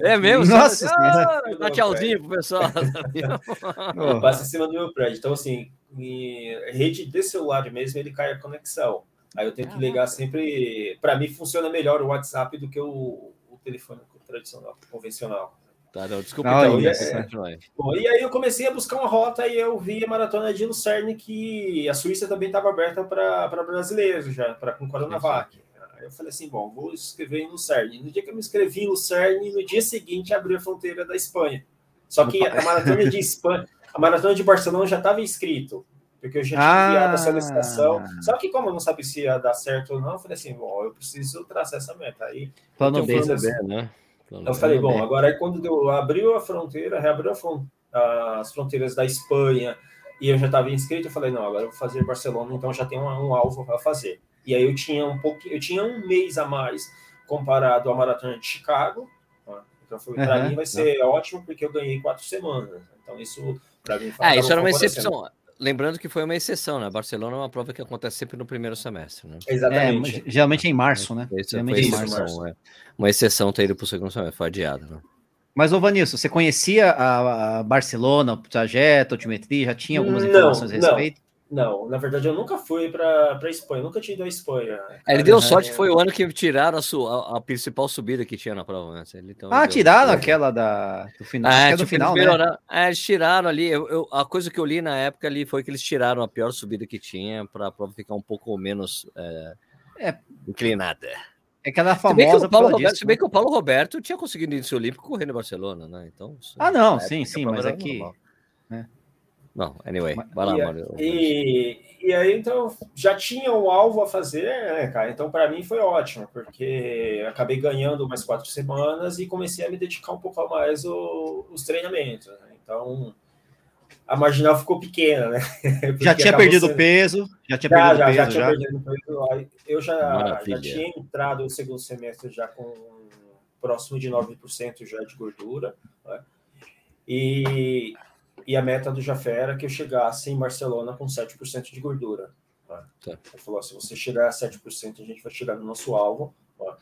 Speaker 1: É mesmo?
Speaker 3: Nossa Senhora.
Speaker 1: Ah, Dá tchauzinho pro pessoal.
Speaker 2: Passa em cima do meu prédio. Então, assim, em rede de celular mesmo, ele cai a conexão. Aí eu tenho que ligar sempre. Para mim, funciona melhor o WhatsApp do que o, o telefone tradicional, convencional.
Speaker 1: Tá, não, desculpa,
Speaker 3: Não,
Speaker 1: então,
Speaker 2: é-
Speaker 1: continua aí.
Speaker 2: Bom, e aí eu comecei a buscar uma rota e eu vi a maratona de Lucerne, que a Suíça também estava aberta para brasileiros já, para com Coronavac. Aí eu falei assim, bom, vou escrever em Lucerne. No dia que eu me inscrevi em Lucerne, no dia seguinte abriu a fronteira da Espanha. Só que a maratona de Espanha, a maratona de Barcelona já estava inscrito, porque eu já tinha
Speaker 3: Ah.
Speaker 2: enviado a solicitação. Só que como eu não sabia se ia dar certo ou não, eu falei assim, bom, eu preciso traçar essa meta. Aí
Speaker 3: plano
Speaker 1: Tem um
Speaker 3: B.
Speaker 2: né?
Speaker 1: Plano
Speaker 2: eu falei, bom, agora aí quando deu, abriu a fronteira, reabriu a fron- as fronteiras da Espanha e eu já estava inscrito, eu falei, não, agora eu vou fazer Barcelona, então já tem um, um alvo para fazer. E aí eu tinha um pouco, eu tinha um mês a mais comparado à maratona de Chicago. tá? Então foi para
Speaker 3: Aham.
Speaker 2: mim vai ser ótimo porque eu ganhei quatro semanas. Então isso para mim
Speaker 1: Ah, isso era uma exceção. Lembrando que foi uma exceção, né? Barcelona é uma prova que acontece sempre no primeiro semestre, né?
Speaker 3: É,
Speaker 2: Exatamente.
Speaker 3: mas geralmente é em março, né?
Speaker 1: Isso,
Speaker 3: Geralmente é em março.
Speaker 1: é. Uma exceção ter ido para o segundo semestre, foi adiado, né?
Speaker 3: Mas, ô Vanilson, você conhecia a, a Barcelona, o trajeto, a altimetria? Já tinha algumas
Speaker 2: Não,
Speaker 3: informações a respeito?
Speaker 2: Não, na verdade eu nunca fui para a Espanha, nunca tinha ido à Espanha.
Speaker 1: É, ele deu
Speaker 2: Cara,
Speaker 1: sorte
Speaker 2: é-
Speaker 1: que foi o ano que tiraram a, su- a- principal subida que tinha na prova antes. Ele, então,
Speaker 3: Ah,
Speaker 1: deu-
Speaker 3: tiraram aquela da, do final.
Speaker 1: Ah,
Speaker 3: é
Speaker 1: tipo,
Speaker 3: do final,
Speaker 1: eles
Speaker 3: né?
Speaker 1: é, eles tiraram ali. eu- eu- a coisa que eu li na época ali foi que eles tiraram a pior subida que tinha para a prova ficar um pouco menos é,
Speaker 3: É.
Speaker 1: inclinada.
Speaker 3: É aquela
Speaker 1: Se bem, que
Speaker 3: famosa
Speaker 1: o Paulo
Speaker 3: por causa
Speaker 1: Roberto,
Speaker 3: disso,
Speaker 1: se bem
Speaker 3: né?
Speaker 1: que o Paulo Roberto tinha conseguido início olímpico correndo em Barcelona, né? Então, isso-
Speaker 3: Ah, não, sim, sim, mas é
Speaker 1: era
Speaker 3: que-
Speaker 1: normal.
Speaker 3: né?
Speaker 1: Não, anyway, vai lá,
Speaker 2: e,
Speaker 1: Mário.
Speaker 2: e, e aí, então, já tinha um alvo a fazer, né, cara? Então, para mim foi ótimo, porque acabei ganhando mais quatro semanas e comecei a me dedicar um pouco a mais o- os treinamentos. né? Então, a marginal ficou pequena, né?
Speaker 3: Já tinha perdido
Speaker 2: sendo-
Speaker 3: peso, já tinha
Speaker 2: Já,
Speaker 3: perdido
Speaker 2: já,
Speaker 3: peso,
Speaker 2: já
Speaker 3: já.
Speaker 2: tinha perdido peso. Eu já, já tinha entrado no segundo semestre já com próximo de 9% já de gordura. né? E, e a meta do Jafé era que eu chegasse em Barcelona com 7% de gordura. né?
Speaker 1: Tá.
Speaker 2: Ele falou: se você chegar a 7%, a gente vai chegar no nosso alvo. né?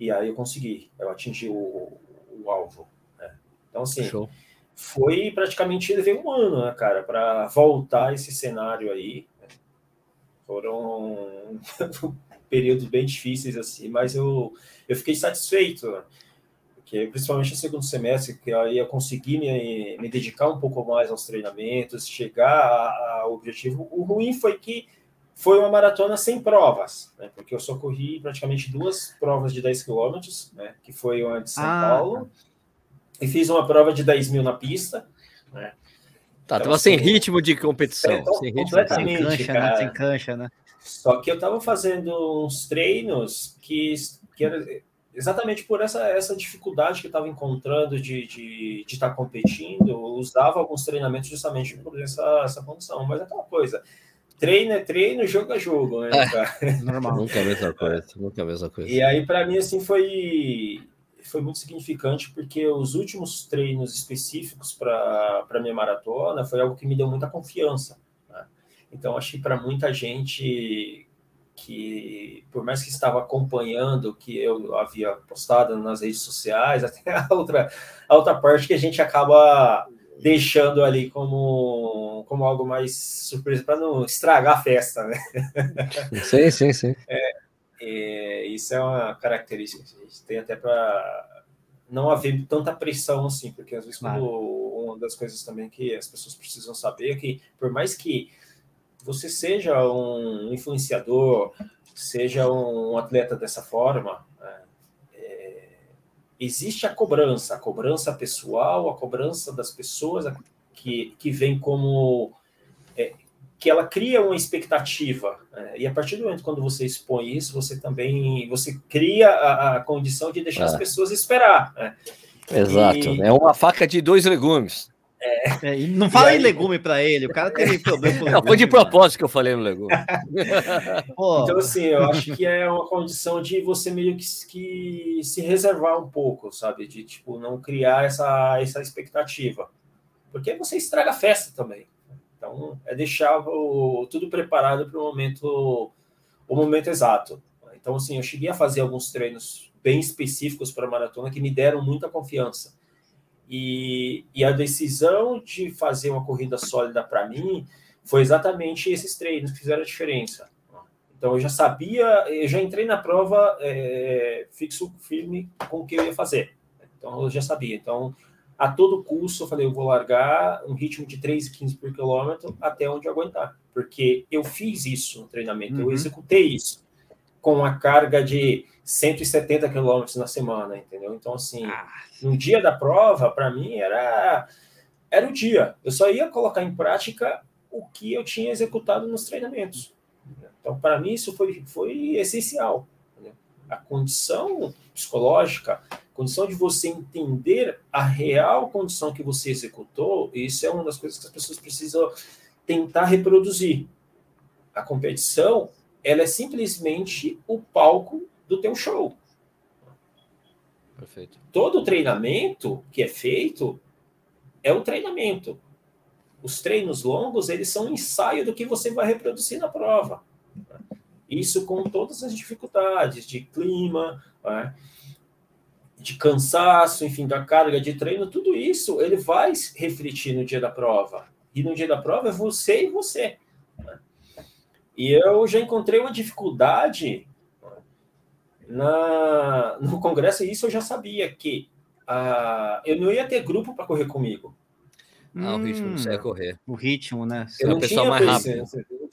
Speaker 2: E aí eu consegui, eu atingi o, o alvo. né? Então, assim,
Speaker 1: Show.
Speaker 2: foi praticamente levei um ano, né, cara, para voltar esse cenário aí. né? Foram períodos bem difíceis assim, mas eu, eu fiquei satisfeito, né? porque principalmente no segundo semestre, que aí eu consegui me, me dedicar um pouco mais aos treinamentos, chegar ao objetivo. O ruim foi que foi uma maratona sem provas, né? porque eu só corri praticamente duas provas de 10 quilômetros, né? que foi uma de São
Speaker 3: Ah,
Speaker 2: Paulo, e fiz uma prova de 10 mil na pista,
Speaker 1: Tá,
Speaker 2: Então,
Speaker 1: tava sem
Speaker 2: assim,
Speaker 1: ritmo de competição.
Speaker 2: é,
Speaker 1: sem ritmo
Speaker 2: completamente.
Speaker 3: Sem cancha, né?
Speaker 2: cara.
Speaker 3: Sem cancha, né?
Speaker 2: Só que eu estava fazendo uns treinos que, que era exatamente por essa, essa dificuldade que eu estava encontrando de estar de, de estar competindo, eu usava alguns treinamentos justamente por essa, essa condição. Mas é aquela coisa, treino é treino, jogo é jogo, né,
Speaker 1: É.
Speaker 3: Normal.
Speaker 1: Nunca a mesma coisa. Nunca a mesma coisa.
Speaker 2: E aí, para mim, assim, foi, foi muito significante, porque os últimos treinos específicos para a minha maratona foi algo que me deu muita confiança. né? Então, acho que para muita gente que, por mais que estava acompanhando o que eu havia postado nas redes sociais, até a outra, a outra parte que a gente acaba deixando ali como, como algo mais surpresa para não estragar a festa, né?
Speaker 1: Sim, sim, sim.
Speaker 2: É, isso é uma característica que a gente tem até para não haver tanta pressão assim, porque às vezes
Speaker 3: Claro.
Speaker 2: uma das coisas também que as pessoas precisam saber é que por mais que você seja um influenciador, seja um atleta dessa forma, né, é, existe a cobrança, a cobrança pessoal, a cobrança das pessoas que, que vem como é, que ela cria uma expectativa né? e a partir do momento quando você expõe isso você também você cria a, a condição de deixar as
Speaker 1: Ah.
Speaker 2: pessoas esperar né?
Speaker 1: Exato.
Speaker 2: E-
Speaker 1: É uma faca de dois legumes.
Speaker 3: É, e não fala
Speaker 2: aí-
Speaker 3: em legume pra ele, o cara teve problema com
Speaker 1: Não,
Speaker 3: legume.
Speaker 1: foi de propósito que eu falei no legume.
Speaker 2: Então assim eu acho que é uma condição de você meio que, que se reservar um pouco sabe? De tipo não criar essa essa expectativa. Porque você estraga a festa também. Então é deixar o, tudo preparado para o momento o momento exato. Então, assim, eu cheguei a fazer alguns treinos bem específicos para maratona que me deram muita confiança. E, e a decisão de fazer uma corrida sólida para mim foi exatamente esses treinos que fizeram a diferença. Então, eu já sabia, eu já entrei na prova é, fixo, firme com o que eu ia fazer. Então, eu já sabia. Então, a todo custo, eu falei, eu vou largar um ritmo de 3,15 por quilômetro até onde eu aguentar. Porque eu fiz isso no treinamento, uhum. eu executei isso com a carga de 170 quilômetros na semana, entendeu? Então, assim, ah. no dia da prova, para mim, era, era o dia. Eu só ia colocar em prática o que eu tinha executado nos treinamentos. Então, para mim, isso foi, foi essencial. Né? A condição psicológica, condição de você entender a real condição que você executou, isso é uma das coisas que as pessoas precisam tentar reproduzir. A competição, ela é simplesmente o palco do teu show.
Speaker 1: Perfeito.
Speaker 2: Todo treinamento que é feito é o treinamento. Os treinos longos, eles são um ensaio do que você vai reproduzir na prova. Isso com todas as dificuldades de clima, né? de cansaço, enfim, da carga de treino, tudo isso ele vai refletir no dia da prova. E no dia da prova é você e você. Né? E eu já encontrei uma dificuldade na, no congresso, e isso eu já sabia, que uh, eu não ia ter grupo para correr comigo.
Speaker 1: Ah, o ritmo você ia hum, correr.
Speaker 3: O ritmo, né?
Speaker 1: Eu é o pessoal mais rápido.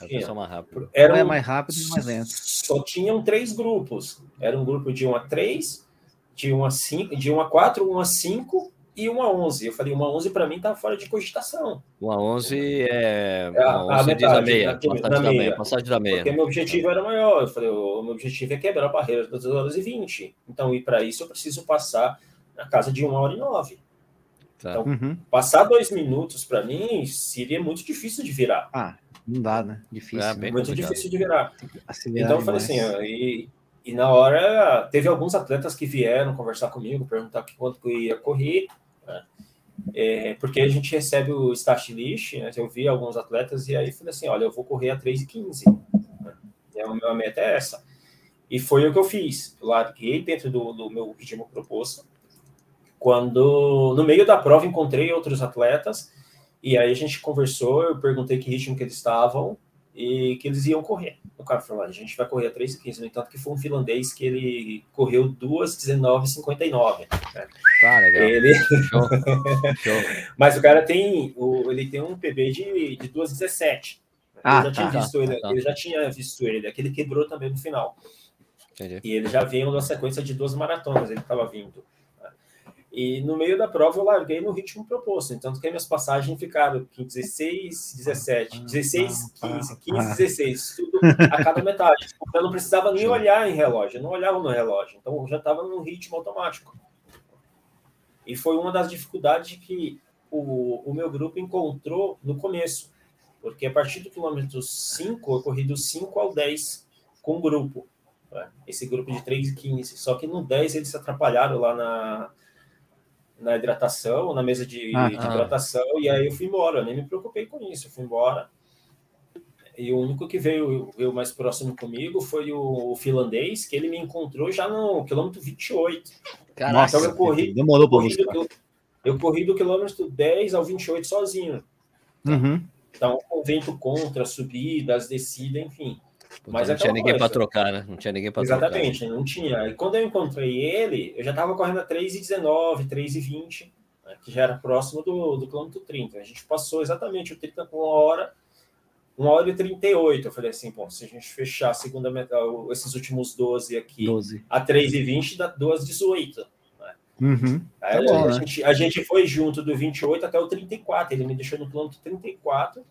Speaker 1: É o pessoal mais rápido.
Speaker 3: Era um, é mais rápido e mais lento.
Speaker 2: Só tinham três grupos. Era um grupo de 1 a 3, de 1 a 5, de 1 a 4, 1 a 5 e 1 a 11. Eu falei, 1 a 11 para mim tá fora de cogitação.
Speaker 1: 1 a 11 é, é a, 11 a metade, a meia, na, passagem da meia. Passagem da meia.
Speaker 2: Porque meu objetivo era maior. Eu falei, o meu objetivo é quebrar a barreira das 2 horas e 20. Então, e para isso eu preciso passar na casa de 1 hora e 9. Tá. Então, uhum. passar dois minutos para mim seria muito difícil de virar.
Speaker 3: Ah, não dá, né? Difícil. É,
Speaker 2: muito complicado. difícil de virar. então, eu falei assim, e, e na hora teve alguns atletas que vieram conversar comigo, perguntar quanto que eu ia correr, né? É, porque a gente recebe o start list, né? eu vi alguns atletas e aí falei assim, olha, eu vou correr a 3,15. Né? E a minha meta é essa. E foi o que eu fiz. Eu larguei dentro do, do meu ritmo proposto quando no meio da prova encontrei outros atletas e aí a gente conversou, eu perguntei que ritmo que eles estavam e que eles iam correr. O cara falou: a gente vai correr a 3 e 15, no entanto, que foi um finlandês que ele correu 2,19,59. Né?
Speaker 1: Tá, legal.
Speaker 2: Ele... Show. Show. Mas o cara tem, o, ele tem um PB de, de 2,17. Ah, eu já tá, tinha visto tá, ele, tá. eu já tinha visto ele, aquele quebrou também no final. Entendi. E ele já veio numa sequência de duas maratonas, ele estava vindo. E no meio da prova eu larguei no ritmo proposto. Então, que minhas passagens ficaram 16, 17, 16, 15, 15, 16, tudo a cada metade. Eu não precisava nem olhar em relógio, eu não olhava no relógio. Então, eu já estava no ritmo automático. E foi uma das dificuldades que o, o meu grupo encontrou no começo. Porque a partir do quilômetro 5, eu corri do 5 ao 10 com o grupo. Né? Esse grupo de 3 e 15. Só que no 10 eles se atrapalharam lá na na hidratação, na mesa de, ah, de hidratação, e aí eu fui embora, eu nem me preocupei com isso, eu fui embora. E o único que veio, veio mais próximo comigo foi o, o finlandês, que ele me encontrou já no quilômetro 28.
Speaker 3: Caraca,
Speaker 2: então eu corri,
Speaker 3: demorou
Speaker 2: corri do, eu, eu corri do quilômetro 10 ao 28 sozinho.
Speaker 3: Uhum.
Speaker 2: Então, com vento contra, subidas, descida, enfim.
Speaker 1: Mas não tinha ninguém para trocar, né? Não tinha ninguém para
Speaker 2: trocar. Exatamente, não tinha. E quando eu encontrei ele, eu já estava correndo a 3,19, 3,20, né? que já era próximo do, do quilômetro 30. A gente passou exatamente o 30 com uma hora, uma hora e 38. Eu falei assim, bom, se a gente fechar a segunda metade, esses últimos 12 aqui,
Speaker 3: 12.
Speaker 2: a 3,20 dá 2,18.
Speaker 3: Né? Uhum.
Speaker 2: Aí, tá bom, a, né? gente, a gente foi junto do 28 até o 34. Ele me deixou no quilômetro 34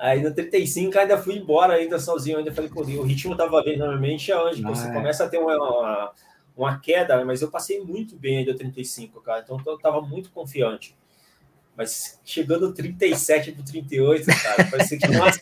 Speaker 2: Aí no 35 ainda fui embora ainda sozinho, ainda falei, pô, o ritmo tava bem normalmente aonde? Você é. começa a ter uma, uma, uma, queda, mas eu passei muito bem ainda 35, cara. Então eu tava muito confiante. Mas chegando 37 para 38, cara, parecia que nossa.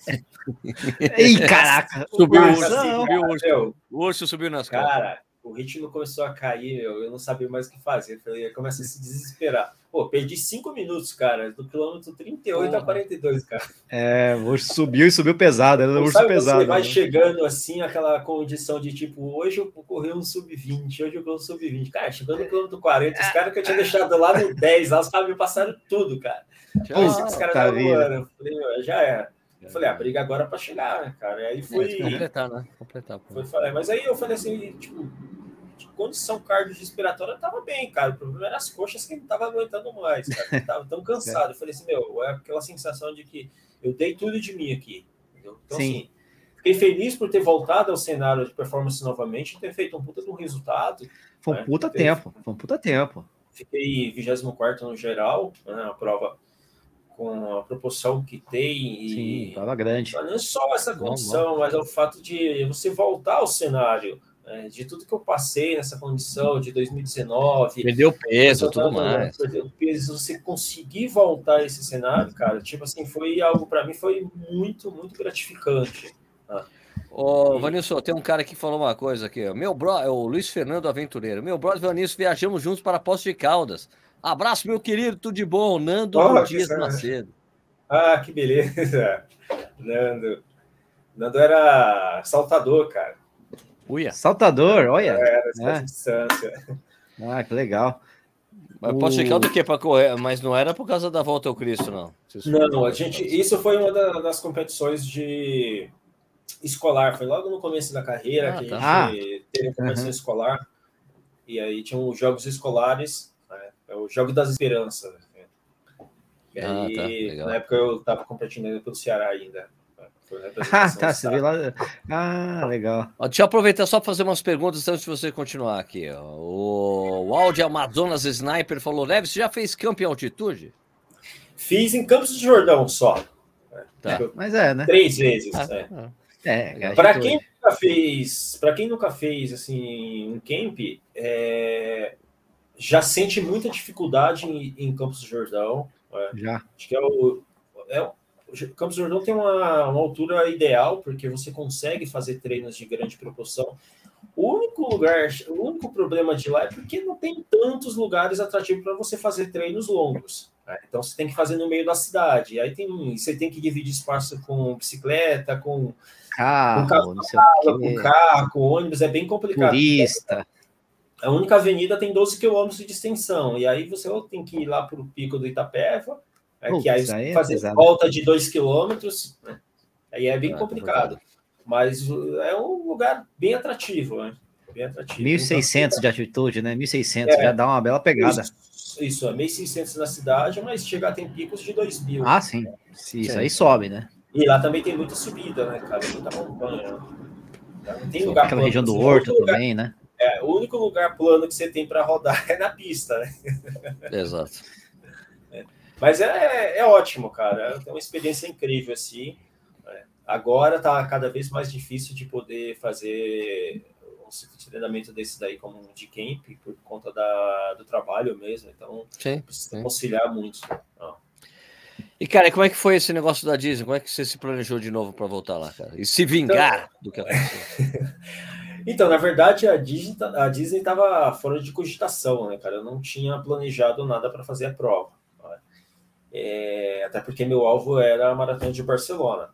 Speaker 3: Ei, caraca!
Speaker 1: Subiu o urso, subiu o urso. O urso subiu nas
Speaker 2: costas. Cara, o ritmo começou a cair, eu, eu não sabia mais o que fazer. Eu falei, começa a se desesperar. Pô, perdi cinco minutos, cara, do quilômetro 38 a 42, cara.
Speaker 3: É, hoje subiu e subiu pesado, era um urso pesado.
Speaker 2: Você vai né? chegando assim, aquela condição de tipo, hoje eu corri um sub-20, hoje eu corri um sub-20. Cara, chegando no quilômetro 40, os caras que eu tinha deixado lá no 10, lá os caras me passaram tudo, cara. Ah, os caras tá voando. Eu falei, já era. Eu falei, a ah, briga agora para chegar, né, cara? E aí foi.
Speaker 1: É, completar, né? Completar.
Speaker 2: Foi, mas aí eu falei assim, tipo, de condição cardiorrespiratória tava bem, cara. O problema era as coxas que não tava aguentando mais, cara. tava tão cansado. Eu falei assim, meu, é aquela sensação de que eu dei tudo de mim aqui. Entendeu? Então, Sim. assim, fiquei feliz por ter voltado ao cenário de performance novamente e ter feito um puta de um resultado.
Speaker 3: Foi um né? puta tempo, foi um puta tempo.
Speaker 2: Fiquei 24 no geral, né? A prova com a proporção que tem.
Speaker 3: E, Sim, grande.
Speaker 2: Não é só essa condição, mas é o fato de você voltar ao cenário. Né, de tudo que eu passei nessa condição de 2019.
Speaker 1: Perdeu peso, tudo mais.
Speaker 2: Perdeu peso, você conseguir voltar a esse cenário, cara, tipo assim, foi algo para mim foi muito, muito gratificante. Né?
Speaker 1: Ô, e... Vanilson, tem um cara que falou uma coisa aqui. Meu bro, é o Luiz Fernando Aventureiro. Meu brother Vanilson, viajamos juntos para Poço de Caldas. Abraço, meu querido, tudo de bom. Nando oh, Dias Macedo.
Speaker 2: Ah, que beleza. Nando. Nando era saltador, cara.
Speaker 3: Uia. Saltador, olha.
Speaker 2: Era, é. distância.
Speaker 3: Ah, que legal.
Speaker 1: Mas o... pode checar do que para correr? Mas não era por causa da volta ao Cristo, não.
Speaker 2: Não, a gente. Isso foi uma das competições de escolar. Foi logo no começo da carreira ah, que tá. a gente ah. teve a competição uhum. escolar. E aí tinham os jogos escolares é o Jogo das Esperanças. Né? E ah, aí, tá, na época eu estava competindo pelo Ceará ainda.
Speaker 3: Ah, tá, você viu lá. Ah, legal.
Speaker 1: Deixa eu aproveitar só para fazer umas perguntas antes de você continuar aqui. O, o Audi Amazonas Sniper falou: Leve, você já fez campo em altitude?
Speaker 2: Fiz em Campos de Jordão só.
Speaker 3: Tá. Mas é, né?
Speaker 2: Três vezes. Ah, é. é para quem nunca fez, para quem nunca fez assim um camp, é, já sente muita dificuldade em, em Campos do Jordão.
Speaker 3: É. Já.
Speaker 2: Acho que é o, é o Campos do Jordão tem uma, uma altura ideal, porque você consegue fazer treinos de grande proporção. O único lugar, o único problema de lá é porque não tem tantos lugares atrativos para você fazer treinos longos. Né? Então você tem que fazer no meio da cidade. Aí tem, você tem que dividir espaço com bicicleta, com
Speaker 3: carro, com,
Speaker 2: com, carro, com ônibus, é bem complicado.
Speaker 3: Turista
Speaker 2: a única avenida tem 12 quilômetros de extensão, e aí você ou tem que ir lá para o pico do Itapeva, né, que aí você aí é fazer pesado. volta de 2 quilômetros, né, aí é bem ah, complicado. Mas é um lugar bem atrativo, né? Bem atrativo.
Speaker 3: 1.600 então, de altitude, né? 1.600 é, já dá uma bela pegada.
Speaker 2: Isso, isso é 1.600 na cidade, mas chega tem picos de 2.000.
Speaker 3: Ah, sim. Isso sim. aí sobe, né?
Speaker 2: E lá também tem muita subida, né, cara? Muita montanha. Não tem lugar
Speaker 3: Aquela região do Horto também, né?
Speaker 2: É, o único lugar plano que você tem para rodar é na pista, né?
Speaker 1: Exato.
Speaker 2: É. Mas é, é ótimo, cara. É uma experiência incrível, assim. É. Agora tá cada vez mais difícil de poder fazer um treinamento desse daí como um de camp, por conta da, do trabalho mesmo. Então, sim, precisa sim. conciliar muito.
Speaker 1: E, cara, como é que foi esse negócio da Disney? Como é que você se planejou de novo para voltar lá, cara? E se vingar então... do que aconteceu?
Speaker 2: Então, na verdade, a Disney, tá, a Disney estava fora de cogitação, né, cara? Eu não tinha planejado nada para fazer a prova. É, até porque meu alvo era a maratona de Barcelona.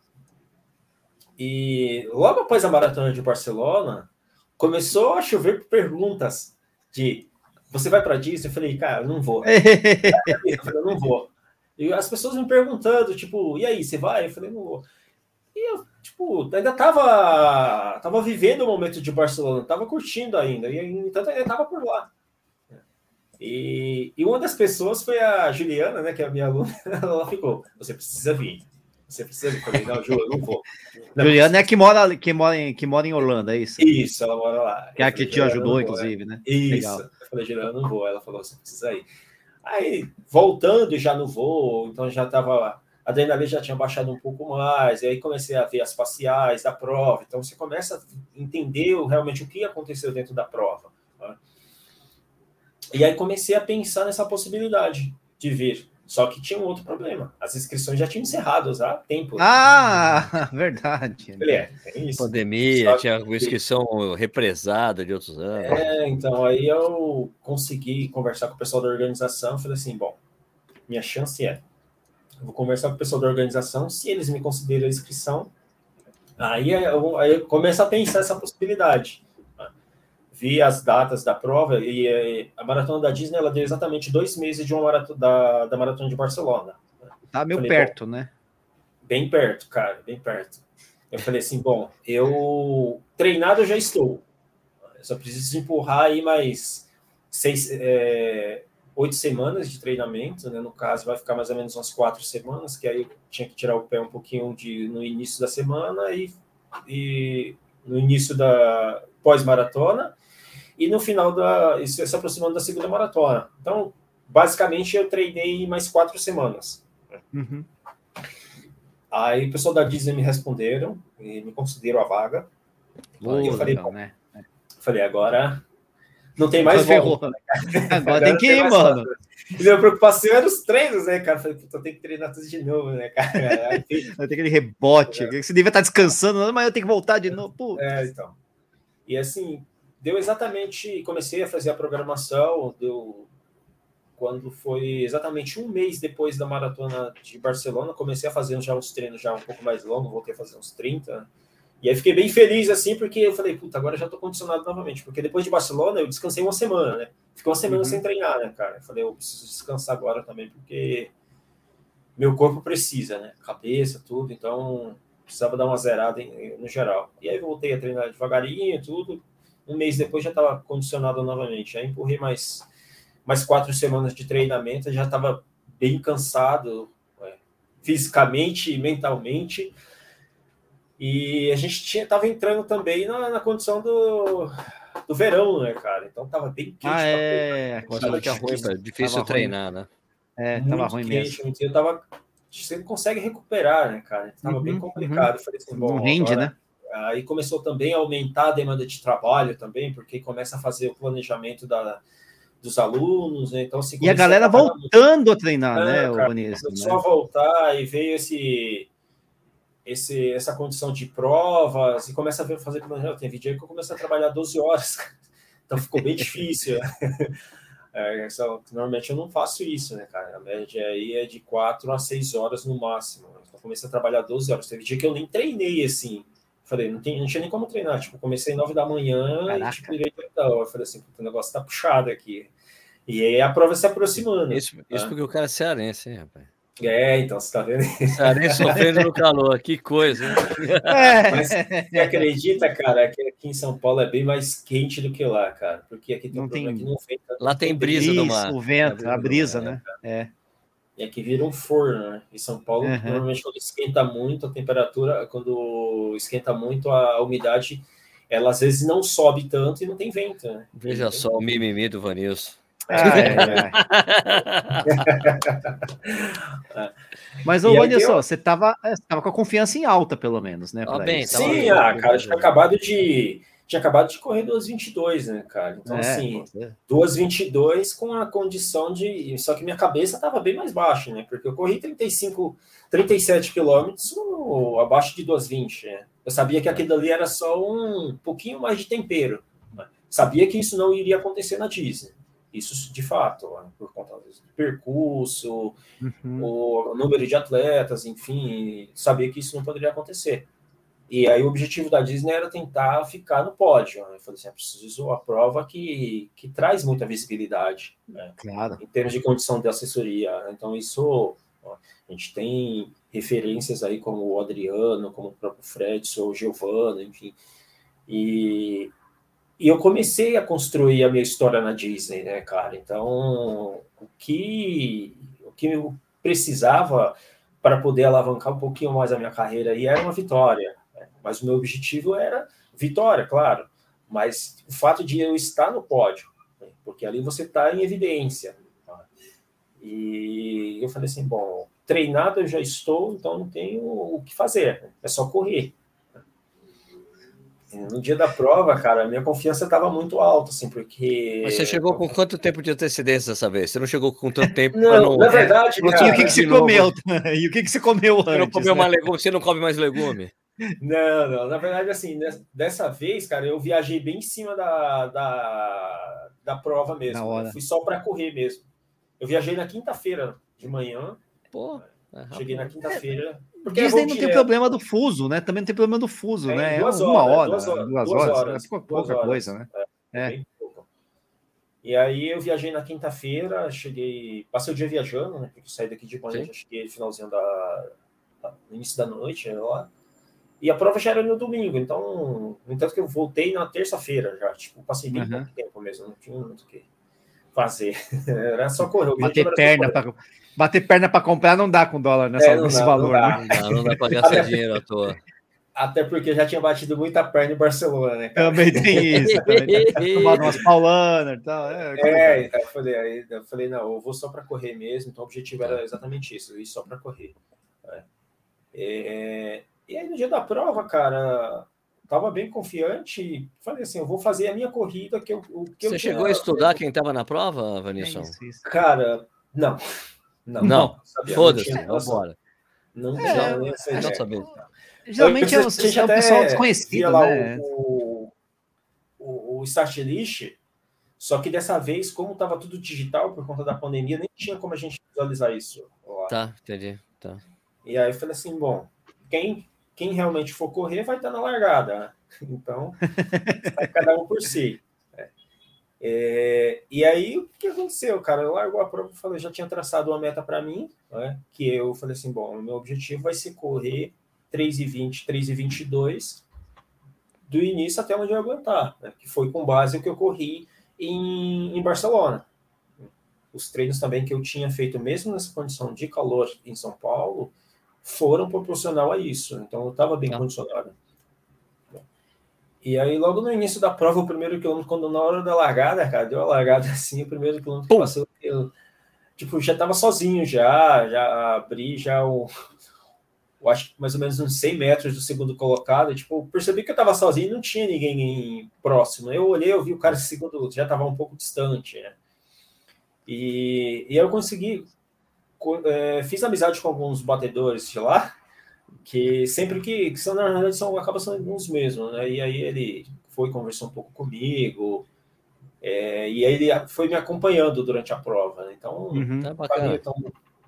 Speaker 2: E logo após a maratona de Barcelona, começou a chover perguntas de você vai para Disney? Eu falei, cara, eu não vou. eu falei, não vou. E as pessoas me perguntando, tipo, e aí, você vai? Eu falei, não vou. E eu, tipo, ainda tava, tava vivendo o momento de Barcelona, tava curtindo ainda, e entanto ainda tava por lá. E, e uma das pessoas foi a Juliana, né, que é a minha aluna, ela ficou, você precisa vir. Você precisa vir. Eu falei, não, Ju, eu não vou.
Speaker 3: Não, Juliana é que mora, que, mora em, que mora em Holanda, é isso?
Speaker 2: Isso, ela mora lá.
Speaker 3: Que é a que te ajudou, inclusive, é. né?
Speaker 2: Isso. Legal. Eu falei, Juliana, eu não vou. Ela falou, você precisa ir. Aí, voltando já no voo, então já tava a adrenalina já tinha baixado um pouco mais, e aí comecei a ver as faciais da prova. Então você começa a entender realmente o que aconteceu dentro da prova. E aí comecei a pensar nessa possibilidade de vir. Só que tinha um outro problema. As inscrições já tinham encerrado há tempo.
Speaker 3: Ah, verdade.
Speaker 1: Falei, é, é isso. Pandemia, tinha que... inscrição represada de outros anos.
Speaker 2: É, então aí eu consegui conversar com o pessoal da organização. Falei assim: bom, minha chance é. Vou conversar com o pessoal da organização. Se eles me consideram a inscrição, aí eu, aí eu começo a pensar essa possibilidade vi as datas da prova e a maratona da Disney ela deu exatamente dois meses de uma maratona da, da maratona de Barcelona.
Speaker 3: Tá meio falei, perto, né?
Speaker 2: Bem perto, cara, bem perto. Eu falei assim, bom, eu treinado eu já estou. Eu só preciso empurrar aí mais seis, é, oito semanas de treinamento, né? No caso, vai ficar mais ou menos umas quatro semanas, que aí eu tinha que tirar o pé um pouquinho de, no início da semana e, e no início da pós-maratona e no final da. Isso se aproximando da segunda maratona. Então, basicamente, eu treinei mais quatro semanas. Uhum. Aí o pessoal da Disney me responderam e me consideram a vaga. Aí eu falei, legal, né? falei, agora não tem mais volta. Né,
Speaker 3: agora tem que ir, mano.
Speaker 2: E minha preocupação era os treinos, né, cara? Falei, puta, eu tenho que treinar tudo de novo, né, cara?
Speaker 3: Aí, Vai ter aquele rebote. É. Você devia estar descansando, mas eu tenho que voltar de novo. Putz.
Speaker 2: É, então. E assim, deu exatamente, comecei a fazer a programação, deu quando foi exatamente um mês depois da maratona de Barcelona, comecei a fazer já uns treinos já um pouco mais longos, voltei a fazer uns 30. E aí fiquei bem feliz assim, porque eu falei, puta, agora já tô condicionado novamente, porque depois de Barcelona eu descansei uma semana, né? Fiquei uma semana uhum. sem treinar, né, cara? Eu falei, eu preciso descansar agora também, porque meu corpo precisa, né? Cabeça, tudo, então precisava dar uma zerada em, no geral. E aí voltei a treinar devagarinho, tudo, um mês depois já estava condicionado novamente. Aí empurrei mais, mais quatro semanas de treinamento, já estava bem cansado, é, fisicamente e mentalmente. E a gente tinha, tava entrando também na, na condição do, do verão, né, cara? Então tava bem
Speaker 3: quente. Ah, é.
Speaker 1: Tava que ruim, difícil, difícil treinar, ruim. né?
Speaker 3: É, Muito tava ruim quente, mesmo.
Speaker 2: Eu tava, você não consegue recuperar, né, cara? Tava uhum, bem complicado. Uhum. Falei assim, bom,
Speaker 3: não rende,
Speaker 2: agora,
Speaker 3: né?
Speaker 2: Aí começou também a aumentar a demanda de trabalho também, porque começa a fazer o planejamento da, dos alunos, né? então assim,
Speaker 3: E a galera a voltando a treinar, é, né, cara, Vanessa?
Speaker 2: Começou né? a voltar e veio esse, esse, essa condição de provas e começa a fazer planejamento. Tem vídeo aí que eu comecei a trabalhar 12 horas, então ficou bem difícil. É, só, normalmente eu não faço isso, né, cara? A média aí é de 4 a 6 horas no máximo. Então comecei a trabalhar 12 horas. Teve dia que eu nem treinei assim. Falei, não, tem, não tinha nem como treinar. Tipo, comecei nove da manhã Caraca. e tipo, direito então. Eu falei assim, o negócio tá puxado aqui. E aí a prova se aproximando.
Speaker 1: Isso, tá? isso porque o cara é cearense, hein, rapaz?
Speaker 2: É, então você tá vendo?
Speaker 1: Cearense sofrendo no calor, que coisa.
Speaker 2: É. Mas você acredita, cara, que aqui em São Paulo é bem mais quente do que lá, cara? Porque aqui tem
Speaker 3: não
Speaker 2: um
Speaker 3: tem...
Speaker 2: que não
Speaker 1: vem. Lá tem brisa do mar.
Speaker 3: O vento, a brisa, né? É.
Speaker 2: E aqui vira um forno, né? Em São Paulo, uhum. normalmente quando esquenta muito a temperatura, quando esquenta muito a umidade, ela às vezes não sobe tanto e não tem vento, né?
Speaker 1: Veja só o mimimi do Vanilson.
Speaker 3: Ah, é, é. Mas, ô, Vanilson, eu... você estava tava com a confiança em alta, pelo menos, né?
Speaker 2: Ah, bem, Sim, ah, cara, tinha acabado de tinha acabado de correr 2,22, né, cara? Então, é, assim, 2,22 com a condição de. Só que minha cabeça estava bem mais baixa, né? Porque eu corri 35, 37 quilômetros abaixo de 2,20, né? Eu sabia que aquilo ali era só um pouquinho mais de tempero. Sabia que isso não iria acontecer na Disney. Isso de fato, né? por conta do percurso, uhum. o número de atletas, enfim, sabia que isso não poderia acontecer. E aí o objetivo da Disney era tentar ficar no pódio. Né? Eu falei assim, é preciso a prova que, que traz muita visibilidade, né?
Speaker 3: claro.
Speaker 2: em termos de condição de assessoria. Né? Então isso, ó, a gente tem referências aí como o Adriano, como o próprio Fred, o Giovanni, enfim. E, e eu comecei a construir a minha história na Disney, né, cara? Então, o que, o que eu precisava para poder alavancar um pouquinho mais a minha carreira aí era uma vitória. Mas o meu objetivo era vitória, claro. Mas o fato de eu estar no pódio, né? porque ali você está em evidência. Tá? E eu falei assim: bom, treinado eu já estou, então não tenho o que fazer, né? é só correr. no dia da prova, cara, minha confiança estava muito alta, assim, porque.
Speaker 1: Mas você chegou com quanto tempo de antecedência dessa vez? Você não chegou com tanto tempo?
Speaker 2: não, não, na verdade,
Speaker 3: não, cara, e o que, que você comeu? e o que, que você comeu antes? Você
Speaker 1: não comeu né? legume, você não come mais legume?
Speaker 2: Não, não, na verdade, assim, dessa vez, cara, eu viajei bem em cima da, da, da prova mesmo. Né? Fui só para correr mesmo. Eu viajei na quinta-feira de manhã.
Speaker 1: Pô.
Speaker 2: Cheguei na quinta-feira.
Speaker 3: Porque Disney não tem problema do fuso, né? Também não tem problema do fuso, é, né? É uma hora, duas horas, duas horas, duas horas, é pouca horas, coisa, né? É, é.
Speaker 2: E aí eu viajei na quinta-feira, cheguei, passei o dia viajando, né? Porque saí daqui de manhã, já cheguei no finalzinho da, no início da noite, lá. E a prova já era no domingo, então, no entanto que eu voltei na terça-feira já, tipo, passei bem uhum. pouco tempo mesmo, não tinha muito o que fazer. era só correr.
Speaker 3: Bater perna para Bater perna para comprar não dá com dólar nessa, é, nesse dá, valor. Não
Speaker 1: dá, né? não, dá, não dá para gastar dinheiro à toa.
Speaker 2: Até porque já tinha batido muita perna em Barcelona, né?
Speaker 3: Cara? Também tem isso. Também tomado umas paulanas e tal. É,
Speaker 2: é então eu falei, aí, eu falei, não, eu vou só para correr mesmo. Então o objetivo era exatamente isso, ir só para correr. É. É, e aí no dia da prova, cara, tava bem confiante. Falei assim, eu vou fazer a minha corrida que eu. Que
Speaker 1: Você eu chegou a estudar quem estava na prova, Vanessa?
Speaker 2: É cara, não.
Speaker 1: Não, não. Foda-se, vamos embora.
Speaker 2: Não, é,
Speaker 1: não, sei, não saber.
Speaker 3: Geralmente eu, é, é o pessoal desconhecido, lá né?
Speaker 2: o, o, o start list, só que dessa vez, como estava tudo digital por conta da pandemia, nem tinha como a gente visualizar isso.
Speaker 1: Lá. Tá, entendi. Tá.
Speaker 2: E aí eu falei assim, bom, quem, quem realmente for correr vai estar na largada, né? Então, vai cada um por si. É, e aí, o que aconteceu, cara? Eu largou a prova e falei, já tinha traçado uma meta para mim, né? que eu falei assim, bom, o meu objetivo vai ser correr 3,20, 3,22 do início até onde eu aguentar, né? que foi com base no que eu corri em, em Barcelona. Os treinos também que eu tinha feito, mesmo nessa condição de calor em São Paulo, foram proporcional a isso. Então, eu estava bem ah. condicionado. E aí, logo no início da prova, o primeiro quilômetro, quando na hora da largada, cara, deu a largada assim, o primeiro quilômetro que passou, eu, tipo, já tava sozinho já, já abri já o, eu acho que mais ou menos uns 100 metros do segundo colocado, tipo, percebi que eu tava sozinho e não tinha ninguém próximo. Eu olhei, eu vi o cara segundo, já tava um pouco distante, né? E, e eu consegui, é, fiz amizade com alguns batedores de lá, que sempre que, que são, na realidade, são, acabam sendo os mesmos, né? E aí ele foi conversar um pouco comigo, é, e aí ele foi me acompanhando durante a prova, né? Então, uhum, tá então,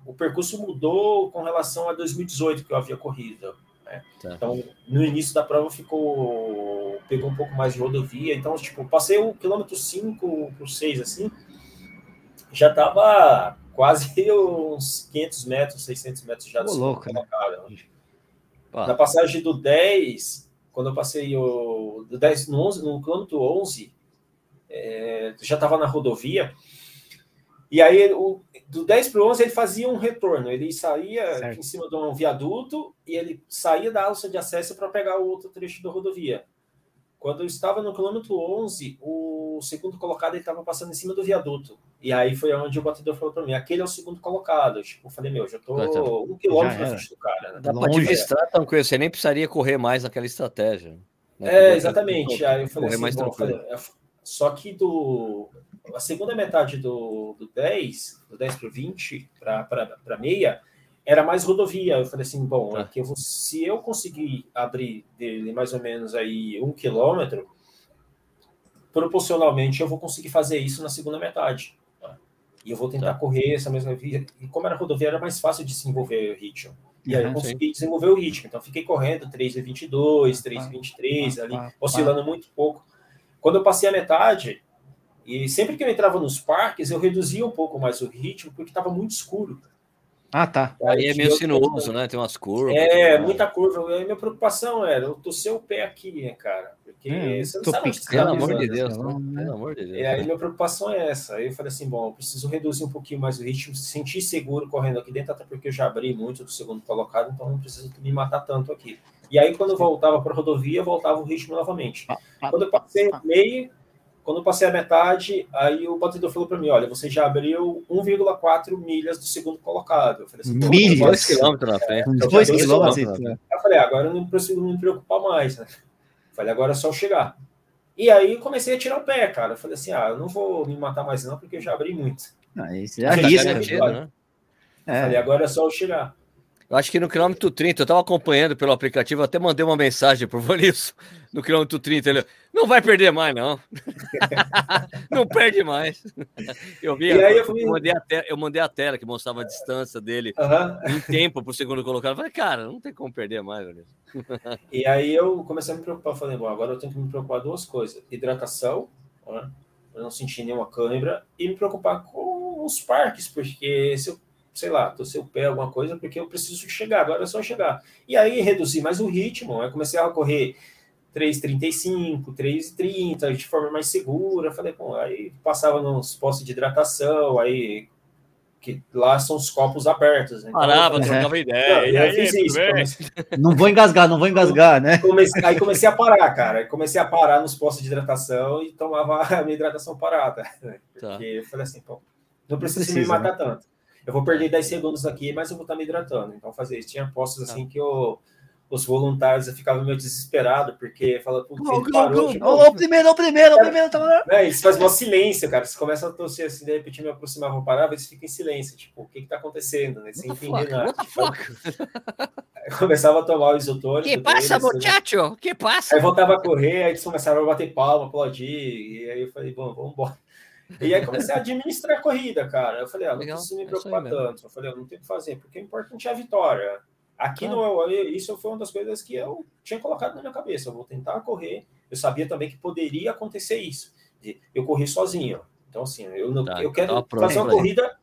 Speaker 2: o percurso mudou com relação a 2018 que eu havia corrido. Né? Tá. Então, no início da prova ficou pegou um pouco mais de rodovia, então tipo, passei o quilômetro 5 por 6 assim, já estava quase uns 500 metros, 600 metros já
Speaker 3: do louco, né?
Speaker 2: Na passagem do 10, quando eu passei o do 10 no 11, no quilômetro 11, é, já estava na rodovia. E aí, o, do 10 para o 11, ele fazia um retorno. Ele saía certo. em cima de um viaduto e ele saía da alça de acesso para pegar o outro trecho da rodovia. Quando eu estava no quilômetro 11, o segundo colocado estava passando em cima do viaduto. E aí foi onde o batedor falou para mim: aquele é o segundo colocado. Tipo, eu falei: meu, já estou tá. um quilômetro na frente do cara. Né?
Speaker 1: Dá para administrar tranquilo, você nem precisaria correr mais naquela estratégia.
Speaker 2: Né? É, exatamente. Aí eu falei assim: mais bom, falei, só que do, a segunda metade do, do 10, do 10 para 20, para meia, era mais rodovia. Eu falei assim, bom, tá. eu vou, se eu conseguir abrir dele mais ou menos aí um quilômetro, proporcionalmente eu vou conseguir fazer isso na segunda metade. E eu vou tentar tá. correr essa mesma via. E como era rodovia, era mais fácil de desenvolver o ritmo. E aí eu consegui sim. desenvolver o ritmo. Então fiquei correndo 3,22, 3,23 ali, oscilando muito pouco. Quando eu passei a metade, e sempre que eu entrava nos parques, eu reduzia um pouco mais o ritmo, porque estava muito escuro.
Speaker 3: Ah, tá.
Speaker 1: Aí é meio sinuoso, né? Tem umas curvas.
Speaker 2: É, muita curva. E a minha preocupação era eu torcer o pé aqui, né, cara? Porque hum, você não sabe onde
Speaker 1: Pelo tá amor de Deus, não. Pelo amor de Deus.
Speaker 2: E aí minha preocupação é essa. Aí eu falei assim, bom, eu preciso reduzir um pouquinho mais o ritmo, sentir seguro correndo aqui dentro, até porque eu já abri muito do segundo colocado, então não preciso me matar tanto aqui. E aí, quando eu voltava para a rodovia, voltava o ritmo novamente. Quando eu passei ah. meio, quando eu passei a metade, aí o batedor falou para mim: olha, você já abriu 1,4 milhas do segundo colocado. Eu falei assim:
Speaker 3: milhas?
Speaker 1: 2 quilômetros na frente.
Speaker 3: 2 quilômetros. Né?
Speaker 2: Eu falei: agora eu não preciso me preocupar mais, né? Falei, agora é só eu chegar. E aí comecei a tirar o pé, cara. falei assim, ah, eu não vou me matar mais não, porque eu já abri muito.
Speaker 3: Ah, isso é risco.
Speaker 2: Né? É. Falei, agora é só eu chegar.
Speaker 1: Eu acho que no quilômetro 30, eu estava acompanhando pelo aplicativo, até mandei uma mensagem pro Vanilson no quilômetro 30. Ele não vai perder mais, não. não perde mais. Eu vi, eu, eu, fui... mandei a te... eu mandei a tela que mostrava a distância dele uhum. em tempo para o segundo colocado. Eu falei, cara, não tem como perder mais, Vanilson.
Speaker 2: e aí eu comecei a me preocupar. Falei, bom, agora eu tenho que me preocupar duas coisas: hidratação, né? eu não sentir nenhuma câimbra, e me preocupar com os parques, porque se eu sei lá, torcer o pé, alguma coisa, porque eu preciso chegar, agora é só chegar. E aí reduzi mais o ritmo, aí comecei a correr 3,35, 3,30, de forma mais segura. Falei, bom, aí passava nos postos de hidratação, aí que lá são os copos abertos.
Speaker 1: Então, Parava, trocava é. ideia.
Speaker 2: Não, eu fiz isso.
Speaker 3: Comecei... Não vou engasgar, não vou engasgar, né?
Speaker 2: Comecei, aí comecei a parar, cara. Comecei a parar nos postos de hidratação e tomava a minha hidratação parada. Tá. Porque tá. eu falei assim, pô, não preciso, precisa, me matar né? tanto eu vou perder 10 segundos aqui, mas eu vou estar me hidratando. Então, fazer isso. Tinha postos assim tá. que eu, os voluntários ficavam meio desesperados, porque fala, putz, ele
Speaker 3: parou. Tipo, o primeiro, o primeiro, o primeiro. Tá...
Speaker 2: É, isso faz um silêncio, cara. Você começa a torcer assim, de repente me aproximar, vou parar, eles ficam em silêncio. Tipo, o que que tá acontecendo? Né? Sem entender nada. Começava a tomar o isotônico.
Speaker 1: Que passa, deles, muchacho? Né? Que passa?
Speaker 2: Aí voltava a correr, aí eles começaram a bater palma, aplaudir, e aí eu falei, bom, vamos embora. E aí comecei a administrar a corrida, cara. Eu falei, ah, não Legal, preciso me é preocupar é tanto. Eu falei, não tenho o que fazer, porque o importante é a vitória. Aqui ah. no isso foi uma das coisas que eu tinha colocado na minha cabeça. Eu vou tentar correr. Eu sabia também que poderia acontecer isso. Eu correr sozinho. Então, assim, eu, não, tá, eu quero fazer uma corrida.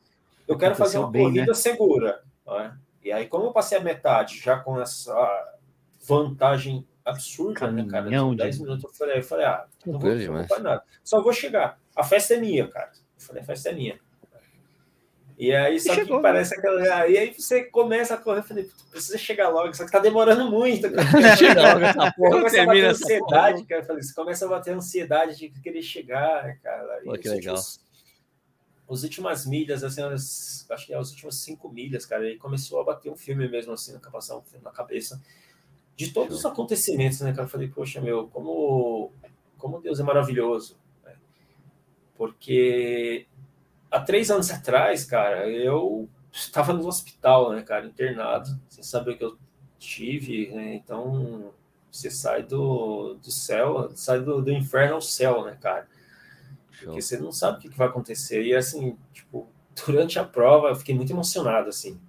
Speaker 2: Eu quero fazer uma bem, corrida né? segura. Né? E aí, como eu passei a metade já com essa vantagem absurda, Caminhão né, cara? De 10 minutos, eu falei, eu falei ah, não vou, não vou nada. Só vou chegar a festa é minha, cara. Eu falei, a festa é minha. E aí, só chegou, que parece né? aquela. E aí você começa a correr, eu falei, precisa chegar logo, só que tá demorando muito. Chega logo essa porra, começa a bater ansiedade, porra. cara. Eu falei, você começa a bater ansiedade de querer chegar, né, cara?
Speaker 1: Pô, que legal.
Speaker 2: Últimos, as últimas milhas, assim, as, acho que é as últimas cinco milhas, cara, aí começou a bater um filme mesmo, assim, na, passar um filme na cabeça. De todos os acontecimentos, né, cara? Eu falei, poxa, meu, como, como Deus é maravilhoso porque há três anos atrás, cara, eu estava no hospital, né, cara, internado, sem saber o que eu tive, né? Então você sai do, do céu, sai do, do inferno ao céu, né, cara? Porque você não sabe o que, que vai acontecer. E assim, tipo, durante a prova eu fiquei muito emocionado, assim.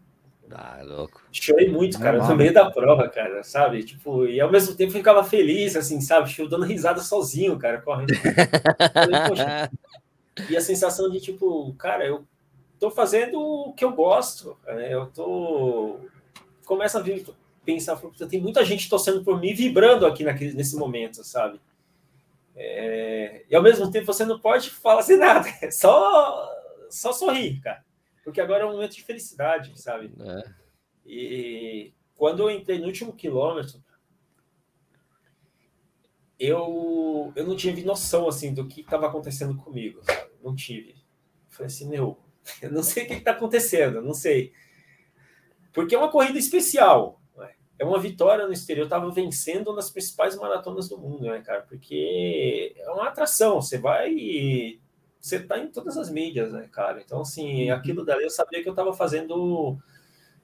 Speaker 1: Ah, louco.
Speaker 2: Chorei muito, cara, no meio da prova, cara, sabe? Tipo, e ao mesmo tempo ficava feliz, assim, sabe? Tipo, dando risada sozinho, cara, correndo. E a sensação de, tipo, cara, eu tô fazendo o que eu gosto, né? eu tô. Começa a vir, pensar, tem muita gente torcendo por mim, vibrando aqui naquele, nesse momento, sabe? É... E ao mesmo tempo você não pode falar assim nada, é só, só sorrir, cara porque agora é um momento de felicidade, sabe? É. E quando eu entrei no último quilômetro, eu, eu não tive noção assim do que estava acontecendo comigo, sabe? não tive. falei assim, meu, eu não sei o que está acontecendo, não sei. Porque é uma corrida especial, né? é uma vitória no exterior. Eu estava vencendo nas principais maratonas do mundo, né, cara? Porque é uma atração. Você vai você está em todas as mídias, né, cara? Então, assim, uhum. aquilo dali eu sabia que eu estava fazendo,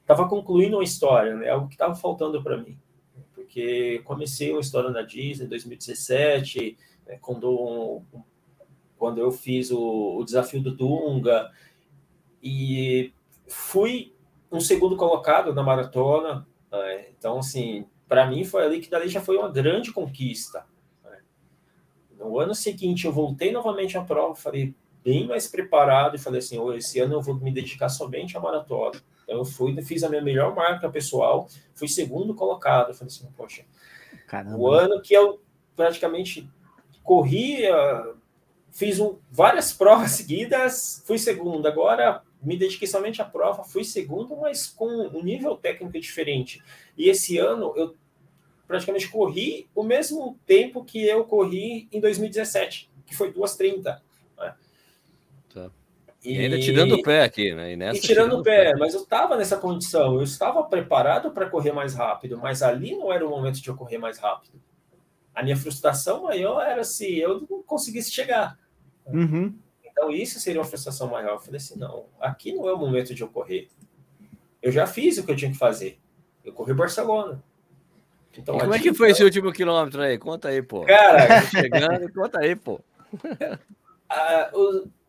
Speaker 2: estava concluindo uma história, né? Algo que estava faltando para mim. Porque comecei uma história na Disney em 2017, né, quando, quando eu fiz o, o desafio do Dunga, e fui um segundo colocado na maratona. Né? Então, assim, para mim foi ali que dali já foi uma grande conquista. No ano seguinte, eu voltei novamente à prova, falei bem mais preparado e falei assim: oh, esse ano eu vou me dedicar somente à maratona. Então, eu fui, fiz a minha melhor marca pessoal, fui segundo colocado. Eu falei assim: poxa, Caramba. o ano que eu praticamente corri, fiz um, várias provas seguidas, fui segundo. Agora me dediquei somente à prova, fui segundo, mas com um nível técnico diferente. E esse ano eu praticamente corri o mesmo tempo que eu corri em 2017, que foi 2,30. Né?
Speaker 1: Tá. E, e, ainda tirando o pé aqui, né?
Speaker 2: E, nessa, e tirando o pé, pé, mas eu estava nessa condição, eu estava preparado para correr mais rápido, mas ali não era o momento de eu correr mais rápido. A minha frustração maior era se eu não conseguisse chegar.
Speaker 3: Uhum.
Speaker 2: Então, isso seria uma frustração maior. Eu falei assim: não, aqui não é o momento de eu correr. Eu já fiz o que eu tinha que fazer. Eu corri Barcelona.
Speaker 1: Então, como é que foi esse último quilômetro aí? Conta aí, pô.
Speaker 2: Cara,
Speaker 1: chegando, conta aí, pô.
Speaker 2: Ah,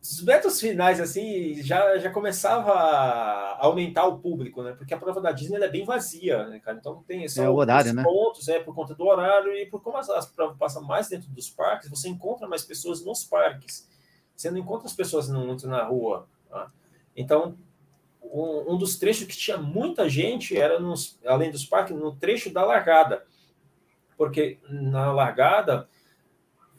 Speaker 2: os metros finais, assim, já, já começava a aumentar o público, né? Porque a prova da Disney é bem vazia, né, cara? Então tem
Speaker 3: só é o horário, né?
Speaker 2: pontos, é, por conta do horário e por como as, as provas passam mais dentro dos parques, você encontra mais pessoas nos parques. Você não encontra as pessoas muito na rua. Tá? Então, um, um, dos trechos que tinha muita gente era, nos, além dos parques, no trecho da largada. Porque na largada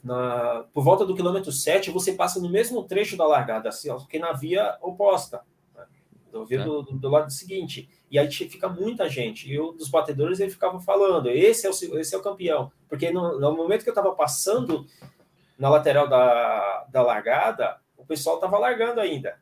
Speaker 2: na, por volta do quilômetro 7, você passa no mesmo trecho da largada, assim, ó, que na via oposta, né? do, via é. do, do, lado seguinte. E aí fica muita gente. E um dos batedores ele ficava falando: esse é o, esse é o campeão. Porque no, no momento que eu estava passando na lateral da, da largada, o pessoal estava largando ainda.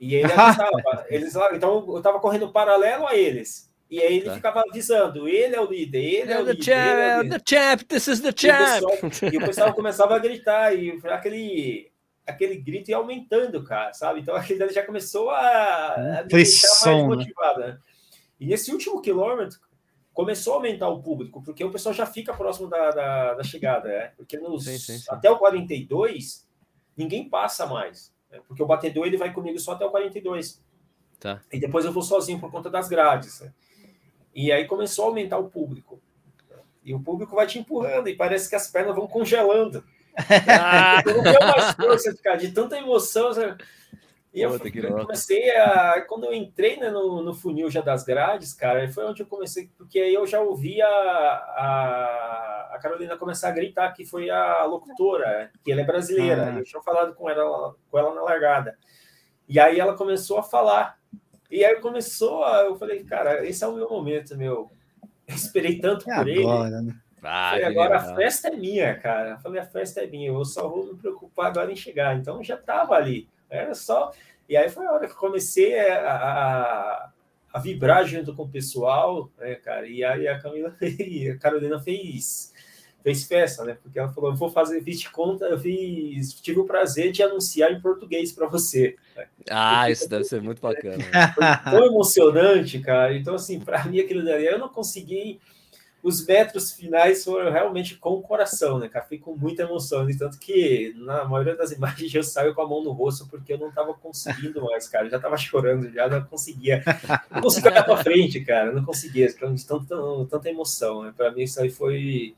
Speaker 2: E ele avisava, eles, então eu estava correndo paralelo a eles. E aí ele tá. ficava avisando, ele é o líder, ele é, o líder. Champ, ele é o líder.
Speaker 1: The champ, this is the champ.
Speaker 2: E o pessoal, e o pessoal começava a gritar, e aquele, aquele grito ia aumentando, cara, sabe? Então aquele já começou a, a
Speaker 3: deixar mais
Speaker 2: né? motivada. Né? E nesse último quilômetro, começou a aumentar o público, porque o pessoal já fica próximo da, da, da chegada, né? Porque nos, sim, sim, sim. até o 42, ninguém passa mais. Né? Porque o batedor ele vai comigo só até o 42.
Speaker 1: Tá.
Speaker 2: E depois eu vou sozinho por conta das grades. Né? E aí começou a aumentar o público. E o público vai te empurrando e parece que as pernas vão congelando. Ah, não tenho mais força de, de tanta emoção. E eu, eu comecei a. Quando eu entrei né, no, no funil já das grades, cara, foi onde eu comecei, porque aí eu já ouvi a, a, a, Carolina começar a gritar que foi a locutora, que ela é brasileira. Ah. Eu tinha falado com ela, com ela na largada. E aí ela começou a falar. E aí começou, a, eu falei, cara, esse é o meu momento, meu. Eu esperei tanto é por agora, ele. Né? Ah, falei, agora legal. a festa é minha, cara. Eu falei, a festa é minha, eu só vou me preocupar agora em chegar. Então já estava ali. Era só. E aí foi a hora que comecei a, a, a vibrar junto com o pessoal, né, cara? E aí a Camila fez, a Carolina fez fez festa, né? Porque ela falou: eu vou fazer, fiz de conta, eu fiz, tive o prazer de anunciar em português para você. Né?
Speaker 1: Ah, isso deve ser muito bacana.
Speaker 2: Foi tão emocionante, cara. Então, assim, para mim, aquilo dali, eu não consegui. Os metros finais foram realmente com o coração, né, cara? Fiquei com muita emoção. E tanto que na maioria das imagens eu saio com a mão no rosto porque eu não estava conseguindo mais, cara. Eu já estava chorando, já não conseguia. Não conseguia olhar para frente, cara. Não conseguia. De tanta, tanta emoção. Né? Para mim, isso aí foi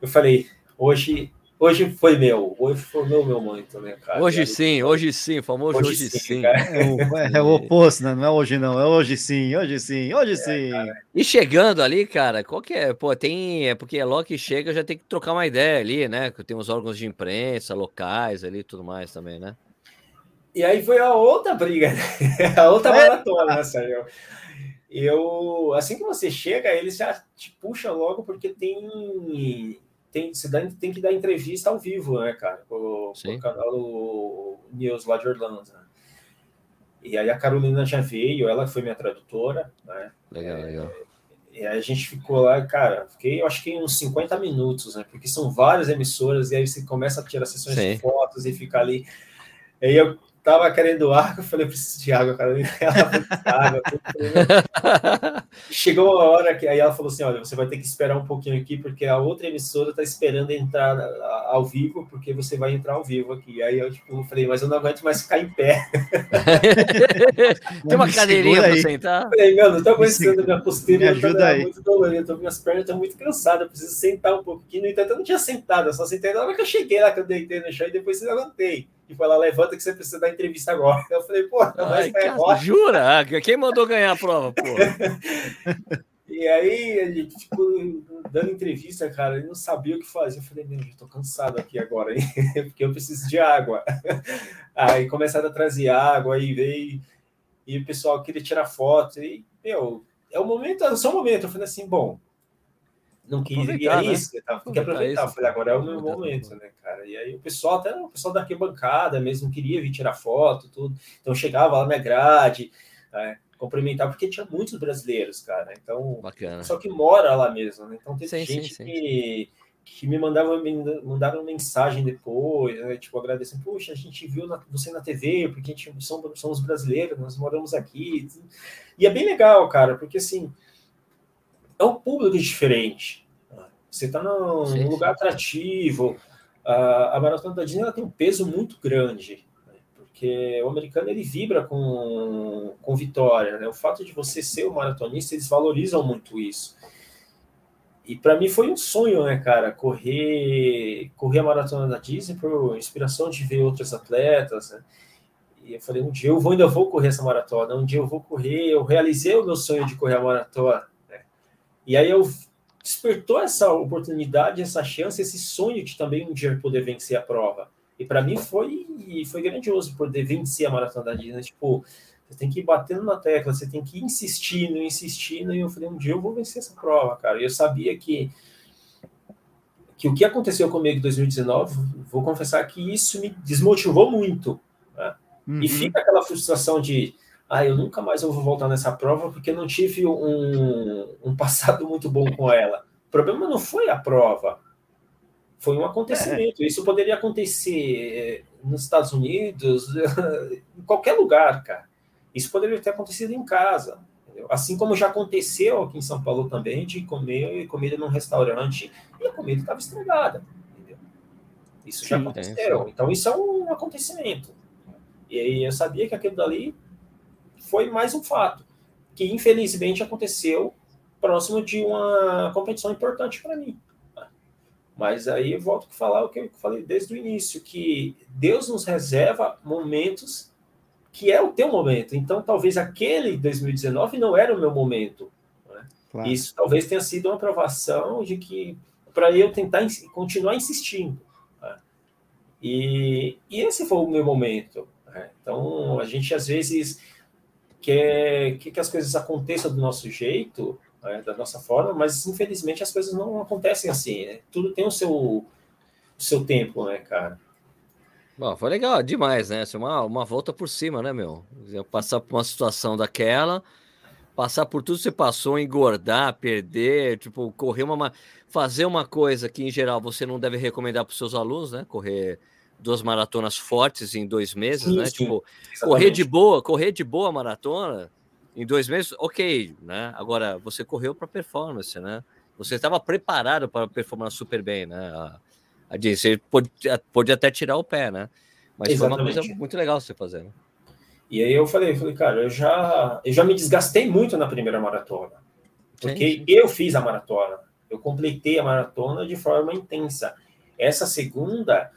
Speaker 2: eu falei, hoje, hoje foi meu, hoje foi meu, meu momento, né, cara?
Speaker 1: Hoje aí, sim, hoje sim, famoso hoje, hoje sim. sim.
Speaker 3: É, o, é, o, oposto, né? Não é hoje não, é hoje sim, hoje sim, hoje é, sim.
Speaker 1: Cara. E chegando ali, cara, qual que é? Pô, tem, é porque logo que chega já tem que trocar uma ideia ali, né? Que tem os órgãos de imprensa locais ali e tudo mais também, né?
Speaker 2: E aí foi a outra briga, né? a outra é. maratona, né, Sérgio? Eu, assim que você chega, eles já te puxam logo porque tem tem, você dá, tem que dar entrevista ao vivo, né, cara? Pro, pro canal News lá de Orlando. Né? E aí a Carolina já veio, ela foi minha tradutora, né?
Speaker 1: Legal, legal.
Speaker 2: E aí a gente ficou lá, cara, fiquei, eu acho que uns 50 minutos, né? Porque são várias emissoras, e aí você começa a tirar sessões Sim. de fotos e fica ali. E aí eu tava querendo água, eu falei, eu preciso de água, cara. Ela água. Chegou a hora que aí ela falou assim: olha, você vai ter que esperar um pouquinho aqui, porque a outra emissora tá esperando entrar ao vivo, porque você vai entrar ao vivo aqui. Aí eu tipo, falei, mas eu não aguento mais ficar em pé.
Speaker 1: Tem uma cadeirinha para sentar?
Speaker 2: Eu falei, meu, não tô aguentando minha postura, me ajuda tá aí. muito dolorida, minhas pernas estão muito cansadas, eu preciso sentar um pouquinho. No entanto, eu não tinha sentado, eu só sentei na hora que eu cheguei lá, que eu deitei no chão e depois eu levantei e foi lá, levanta que você precisa dar entrevista agora. Eu falei, pô,
Speaker 1: Ai, cara, jura? Quem mandou ganhar a prova, pô?
Speaker 2: e aí gente ficou dando entrevista, cara, ele não sabia o que fazer. Eu falei, meu, eu tô cansado aqui agora, hein? porque eu preciso de água. Aí começaram a trazer água, aí veio, e o pessoal queria tirar foto, e, meu, é o momento, é só o momento. Eu falei assim, bom, não queria né? isso, tá? tem que aproveitar. Isso, falei, agora é o meu momento, né, cara? E aí o pessoal, até o pessoal da arquibancada mesmo, queria vir tirar foto, tudo. Então chegava lá na grade, né, cumprimentar, porque tinha muitos brasileiros, cara. Então,
Speaker 1: Bacana.
Speaker 2: só que mora lá mesmo, né? Então tem sim, gente sim, sim. que que me mandavam, me mandaram mensagem depois, né, tipo, agradecendo, poxa, a gente viu na, você na TV, porque a gente somos, somos brasileiros, nós moramos aqui. E é bem legal, cara, porque assim, é um público diferente. Você está num, num, lugar atrativo. A, a maratona da Disney ela tem um peso muito grande, né, porque o americano ele vibra com, com vitória. Né? O fato de você ser um maratonista, eles valorizam muito isso. E para mim foi um sonho, né, cara, correr, correr a maratona da Disney por inspiração de ver outros atletas, né? E eu falei, um dia eu vou, ainda vou correr essa maratona, um dia eu vou correr, eu realizei o meu sonho de correr a maratona? E aí eu despertou essa oportunidade, essa chance, esse sonho de também um dia poder vencer a prova. E para mim foi foi grandioso poder vencer a maratona da Disney, tipo, você tem que ir batendo na tecla, você tem que ir insistindo, insistindo. E eu falei, um dia eu vou vencer essa prova, cara. E eu sabia que, que o que aconteceu comigo em 2019, vou confessar que isso me desmotivou muito. Né? Uhum. E fica aquela frustração de, ah, eu nunca mais vou voltar nessa prova porque não tive um, um passado muito bom com ela. O problema não foi a prova, foi um acontecimento. É. Isso poderia acontecer nos Estados Unidos, em qualquer lugar, cara. Isso poderia ter acontecido em casa. Entendeu? Assim como já aconteceu aqui em São Paulo também, de comer comida num restaurante e a comida estava estragada. Entendeu? Isso Sim, já aconteceu. É, então, isso é um acontecimento. E aí eu sabia que aquilo dali foi mais um fato, que infelizmente aconteceu próximo de uma competição importante para mim. Mas aí eu volto a falar o que eu falei desde o início, que Deus nos reserva momentos que é o teu momento. Então, talvez aquele 2019 não era o meu momento. Né? Claro. Isso talvez tenha sido uma aprovação de que para eu tentar continuar insistindo. Né? E, e, esse foi o meu momento. Né? Então, a gente às vezes quer, quer que as coisas aconteçam do nosso jeito, né? da nossa forma, mas infelizmente as coisas não acontecem assim. Né? Tudo tem o seu, o seu tempo, né, cara?
Speaker 1: Bom, foi legal, demais, né? Assim, uma, uma volta por cima, né, meu? Passar por uma situação daquela, passar por tudo que você passou, engordar, perder, tipo, correr uma. Fazer uma coisa que, em geral, você não deve recomendar para os seus alunos, né? Correr duas maratonas fortes em dois meses, sim, né? Sim, tipo, exatamente. correr de boa, correr de boa maratona em dois meses, ok, né? Agora, você correu para performance, né? Você estava preparado para performar super bem, né? a. Você pode, pode até tirar o pé, né? Mas Exatamente. foi uma coisa muito legal você fazer, né?
Speaker 2: E aí eu falei, falei, cara, eu já, eu já me desgastei muito na primeira maratona. Porque sim. eu fiz a maratona. Eu completei a maratona de forma intensa. Essa segunda,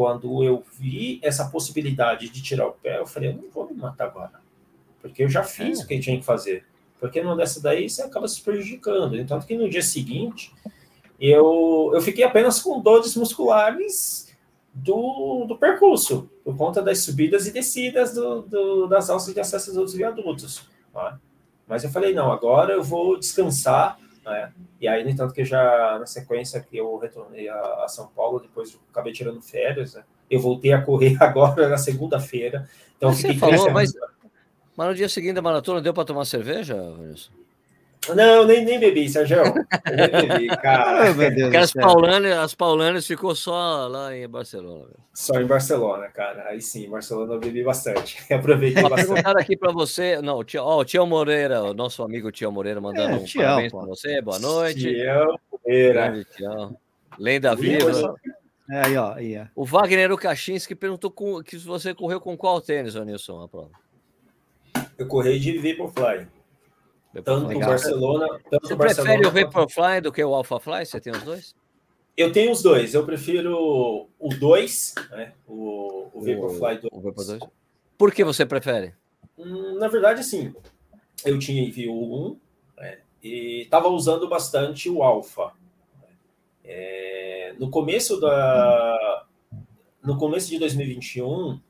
Speaker 2: quando eu vi essa possibilidade de tirar o pé, eu falei, eu não vou me matar agora. Porque eu já fiz é. o que tinha que fazer. Porque não dessa daí você acaba se prejudicando. Então, que no dia seguinte, eu, eu fiquei apenas com dores musculares do, do percurso, por conta das subidas e descidas do, do, das alças de acesso dos viadutos. Tá? Mas eu falei, não, agora eu vou descansar. Né? E aí, no entanto, que já na sequência que eu retornei a, a São Paulo, depois acabei tirando férias, né? eu voltei a correr agora na segunda-feira. Então,
Speaker 1: Você falou, mas, mas no dia seguinte da maratona deu para tomar cerveja, Wilson?
Speaker 2: Não, nem, nem bebi, Sérgio. Nem bebi, cara.
Speaker 1: Porque as Paulanas, as Paulanas ficou só lá em Barcelona.
Speaker 2: Só em Barcelona, cara. Aí sim, em Barcelona eu bebi bastante. Aproveitei
Speaker 1: bastante. Perguntaram aqui para você, não, o Tião, Tião Moreira, o nosso amigo Tião Moreira, mandando é, um Tião, parabéns para você. Boa noite. Tião Moreira. Tião. Lenda viva.
Speaker 3: É, aí, ó, aí, ó.
Speaker 1: O Wagner Kaczynski perguntou com, que você correu com qual tênis, Nilson, a prova?
Speaker 2: Eu corri de Vaporfly. Tanto o Barcelona. Tanto
Speaker 1: Você
Speaker 2: Barcelona
Speaker 1: prefere o Vaporfly do que o AlphaFly? Você tem os dois?
Speaker 2: Eu tenho os dois. Eu prefiro o 2, né? o, o Vaporfly 2.
Speaker 1: Por que você prefere?
Speaker 2: Hum, na verdade, sim. Eu tinha envio 1 né? e estava usando bastante o Alpha. É, no começo da. No começo de 2021,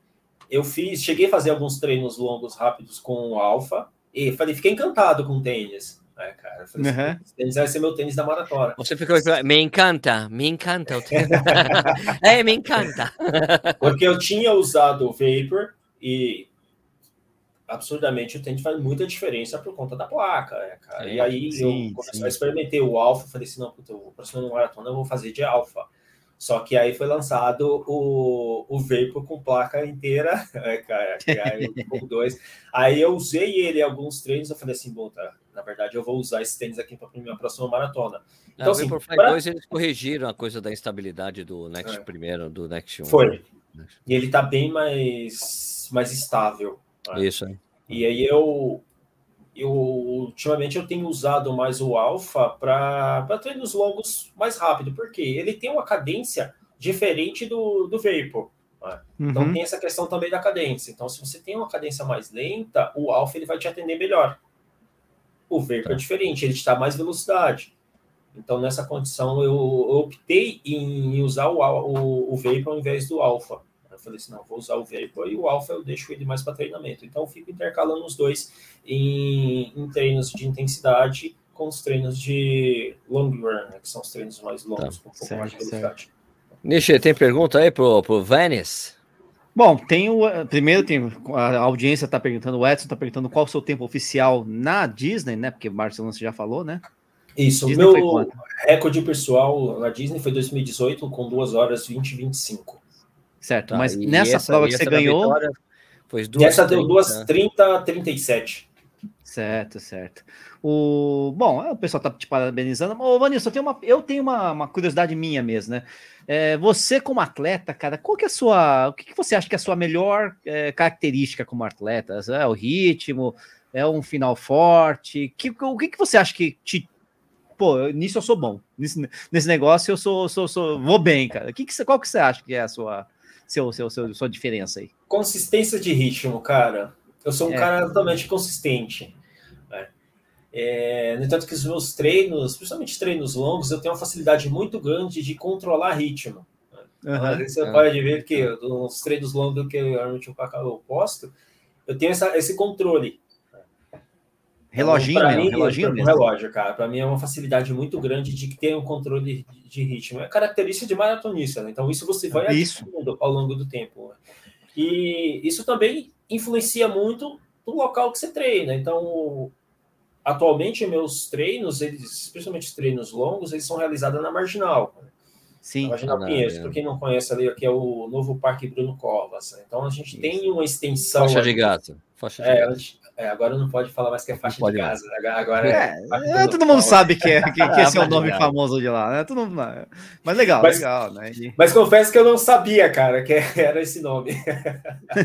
Speaker 2: eu fiz, cheguei a fazer alguns treinos longos rápidos com o Alpha, e falei, fiquei encantado com o tênis. É, cara, falei, uhum. tênis vai ser meu tênis da maratona.
Speaker 1: Você ficou, me encanta, me encanta o tênis. é, me encanta.
Speaker 2: Porque eu tinha usado o Vapor e absurdamente o tênis faz muita diferença por conta da placa, né, cara?
Speaker 1: Sim,
Speaker 2: e aí
Speaker 3: sim,
Speaker 2: eu comecei
Speaker 3: sim.
Speaker 2: a experimentei o Alpha, falei assim, não, puta, o próximo maratona eu vou fazer de Alpha. Só que aí foi lançado o, o Vapor com placa inteira, né, cara, aí eu. Aí usei ele em alguns treinos, eu falei assim, bom, tá, na verdade eu vou usar esse tênis aqui para minha próxima maratona.
Speaker 1: Então,
Speaker 2: Então, assim,
Speaker 1: Vaporfly
Speaker 2: pra-
Speaker 1: 2 eles corrigiram a coisa da instabilidade do Next
Speaker 2: É.
Speaker 1: primeiro, do Next 1.
Speaker 2: Foi. E ele tá bem mais, mais estável. né?
Speaker 1: Isso, é.
Speaker 2: E aí eu, eu ultimamente eu tenho usado mais o Alpha para treinos longos mais rápido, porque ele tem uma cadência diferente do, do Vapor. Então
Speaker 3: Uhum.
Speaker 2: tem essa questão também da cadência. Então, se você tem uma cadência mais lenta, o Alpha ele vai te atender melhor. O Vapor
Speaker 1: Tá.
Speaker 2: é diferente, ele te dá mais velocidade. Então, nessa condição, eu, eu optei em usar o, o, o Vapor ao invés do Alpha. Eu falei assim, não, vou usar o Vapor e o Alpha eu deixo ele mais para treinamento. Então, eu fico intercalando os dois em, em treinos de intensidade com os treinos de long run, né, que são os treinos mais longos, com um pouco mais de
Speaker 3: certo,
Speaker 2: velocidade.
Speaker 1: Nishi, tem pergunta aí pro, pro Venice?
Speaker 3: Bom, tem o. Primeiro, tem a audiência está perguntando, o Edson está perguntando qual o seu tempo oficial na Disney, né? Porque Barcelona você já falou, né?
Speaker 2: Isso, o
Speaker 3: Disney foi
Speaker 2: meu recorde pessoal na Disney foi 2018 com 2 horas 20 e 25.
Speaker 3: Certo,
Speaker 1: Tá,
Speaker 3: mas nessa
Speaker 1: essa-
Speaker 3: prova
Speaker 1: e
Speaker 3: que você ganhou.
Speaker 1: Foi
Speaker 2: E
Speaker 1: duas
Speaker 2: essa deu
Speaker 1: 30.
Speaker 2: 2 30 a 37.
Speaker 3: Certo, certo. O... Bom, é, o pessoal tá te parabenizando. Ô, Vanilson, eu tenho uma, eu tenho uma, uma curiosidade minha mesmo, né? É, você, como atleta, cara, qual que é a sua. O que, que você acha que é a sua melhor é, característica como atleta? É o ritmo? É um final forte? Que, o que, que você acha que te. Pô, nisso eu sou bom. Nesse, nesse negócio eu sou, sou, sou, vou bem, cara. Que que qual que você acha que é a sua, seu, seu, seu, sua diferença aí?
Speaker 2: Consistência de ritmo, cara. Eu sou um
Speaker 3: É.
Speaker 2: cara totalmente consistente. né? É, no entanto que os meus treinos, principalmente treinos longos, eu tenho uma facilidade muito grande de controlar ritmo. Às vezes você
Speaker 1: Ah.
Speaker 2: pode ver que nos treinos longos que eu, normalmente eu eu posto, eu tenho essa, esse controle.
Speaker 3: Reloginho,
Speaker 2: Então,
Speaker 3: mesmo,
Speaker 2: mim,
Speaker 3: reloginho
Speaker 2: um
Speaker 3: mesmo.
Speaker 2: relógio, cara. Para mim é uma facilidade muito grande de ter um controle de, ritmo. É característica de maratonista, né? Então isso você vai
Speaker 3: Isso.
Speaker 2: ao longo do tempo. né? E isso também influencia muito no local que você treina. Então, atualmente meus treinos, eles, especialmente os treinos longos, eles são realizados na Marginal.
Speaker 3: Sim.
Speaker 2: Na Marginal Pinheiros,
Speaker 1: é.
Speaker 2: para quem não conhece ali, aqui é o novo Parque Bruno Covas. né? Então a gente tem uma extensão.
Speaker 1: Faixa de gato. Faixa de
Speaker 2: É,
Speaker 1: gato.
Speaker 2: É, agora não pode falar mais que é faixa
Speaker 1: pode
Speaker 2: de casa. né? Agora
Speaker 3: É,
Speaker 2: Parque
Speaker 3: é,
Speaker 2: Bruno
Speaker 3: todo mundo sabe que, é, que, que esse é o nome famoso de lá, né? Todo mundo, mas legal,
Speaker 2: Mas-
Speaker 3: legal, né? E-
Speaker 2: Mas confesso que eu não sabia, cara, que era esse nome.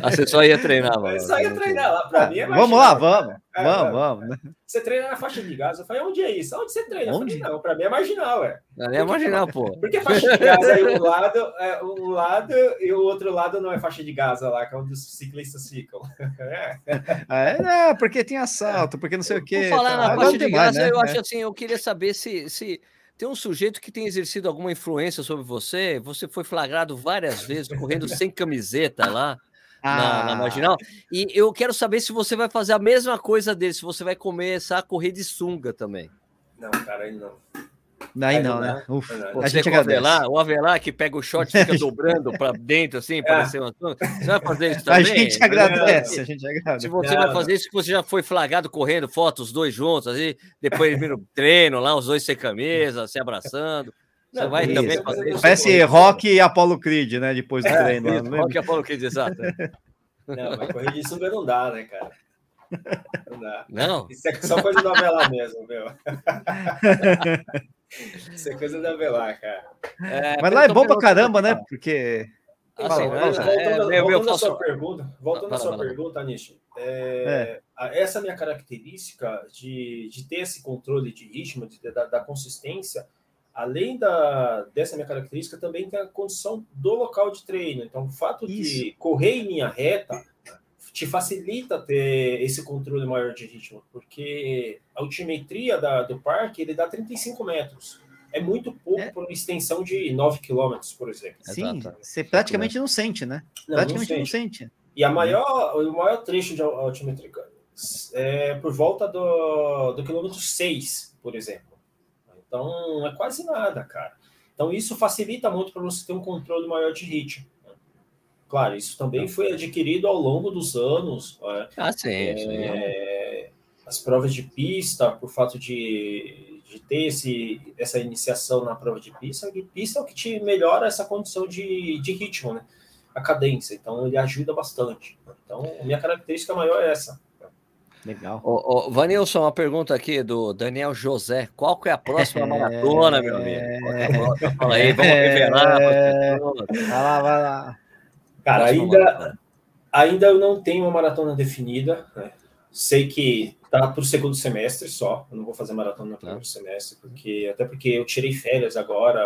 Speaker 1: Ah, você só ia treinar, mano.
Speaker 2: Eu só ia treinar lá. Pra
Speaker 3: Ah,
Speaker 2: mim é
Speaker 3: vamos lá, vamos,
Speaker 2: É,
Speaker 3: vamos,
Speaker 2: é.
Speaker 3: vamos. né?
Speaker 2: Você treina na faixa de gás. Eu falei, onde é isso? Onde você treina? Eu
Speaker 3: Onde?
Speaker 2: falei, não, pra mim é marginal, é.
Speaker 1: Não ia imaginar, pô.
Speaker 2: Porque faixa de gás aí um lado, é, um lado e o outro lado não é faixa de gás lá, que é onde os ciclistas ficam. É.
Speaker 3: Ah, É, não, porque tem assalto, porque não sei o quê.
Speaker 1: Por falar
Speaker 3: tá.
Speaker 1: na faixa de gás,
Speaker 3: né?
Speaker 1: eu
Speaker 3: É.
Speaker 1: acho assim, eu queria saber se, se tem um sujeito que tem exercido alguma influência sobre você. Você foi flagrado várias vezes correndo sem camiseta lá na, na
Speaker 3: Ah,
Speaker 1: marginal. E eu quero saber se você vai fazer a mesma coisa dele, se você vai começar a correr de sunga também.
Speaker 2: Não, cara, aí não.
Speaker 3: Aí
Speaker 2: Aí
Speaker 3: não,
Speaker 2: não
Speaker 3: né?
Speaker 2: Não dá.
Speaker 3: a
Speaker 1: Você
Speaker 3: gente
Speaker 1: com o
Speaker 3: agradece.
Speaker 1: Avelar, o Avelar que pega o short e fica dobrando para dentro, assim, parecer uma sunga. Você vai fazer isso
Speaker 3: A
Speaker 1: também?
Speaker 3: gente agradece, a gente
Speaker 1: Se
Speaker 3: agradece.
Speaker 1: você
Speaker 2: Não,
Speaker 1: vai
Speaker 2: não.
Speaker 1: fazer isso, que você já foi flagrado correndo fotos, os dois juntos, assim, depois viram treino lá, os dois sem camisa, se abraçando. Você vai
Speaker 3: isso,
Speaker 1: também fazer isso?
Speaker 3: Parece Rock e Apollo Creed, né? Depois do
Speaker 2: É,
Speaker 3: treino.
Speaker 1: Isso,
Speaker 3: não
Speaker 1: Qual
Speaker 3: lembra?
Speaker 1: que é a Paulo que diz exato?
Speaker 2: Não, mas correr de sunga não dá, né, cara? Não dá.
Speaker 1: Não?
Speaker 2: Isso é só coisa do Avelar mesmo, meu. Isso é coisa do Avelar, cara.
Speaker 1: É,
Speaker 3: Mas lá é
Speaker 1: tô
Speaker 3: bom pra caramba, né? Porque.
Speaker 1: Assim,
Speaker 2: voltando
Speaker 1: é, meu-
Speaker 2: à sua pergunta, voltando à sua pergunta, Nishi, é, a- essa minha característica de, de ter esse controle de ritmo, de, da, da consistência, além da, dessa minha característica, também tem a condição do local de treino. Então, o fato de correr em linha reta te facilita ter esse controle maior de ritmo, porque a altimetria da, do parque ele dá 35 metros. É muito pouco
Speaker 3: É.
Speaker 2: por uma extensão de 9 quilômetros, por exemplo.
Speaker 3: Sim,
Speaker 1: Exato.
Speaker 3: você praticamente não sente, né?
Speaker 2: Não, não
Speaker 3: praticamente
Speaker 2: sente.
Speaker 3: não sente.
Speaker 2: E a maior, o maior trecho de altimetria é por volta do, do quilômetro 6, por exemplo. Então, é quase nada, cara. Então, isso facilita muito para você ter um controle maior de ritmo. claro, isso também foi adquirido ao longo dos anos.
Speaker 1: Né? Ah, sim.
Speaker 2: É, as provas de pista, por fato de, de ter esse, essa iniciação na prova de pista, e pista é o que te melhora essa condição de, de ritmo, né? A cadência. Então, ele ajuda bastante. Então, minha característica maior é essa.
Speaker 1: Legal. Ô, ô, Vanilson, uma pergunta aqui do Daniel José. Qual que é a próxima maratona, meu amigo? É... Fala aí, vamos revelar. É... Vai
Speaker 2: lá, vai lá. Cara, ainda, ainda eu não tenho uma maratona definida. Né? Sei que tá para o segundo semestre só. Eu não vou fazer maratona no primeiro tá. semestre, porque até porque eu tirei férias agora,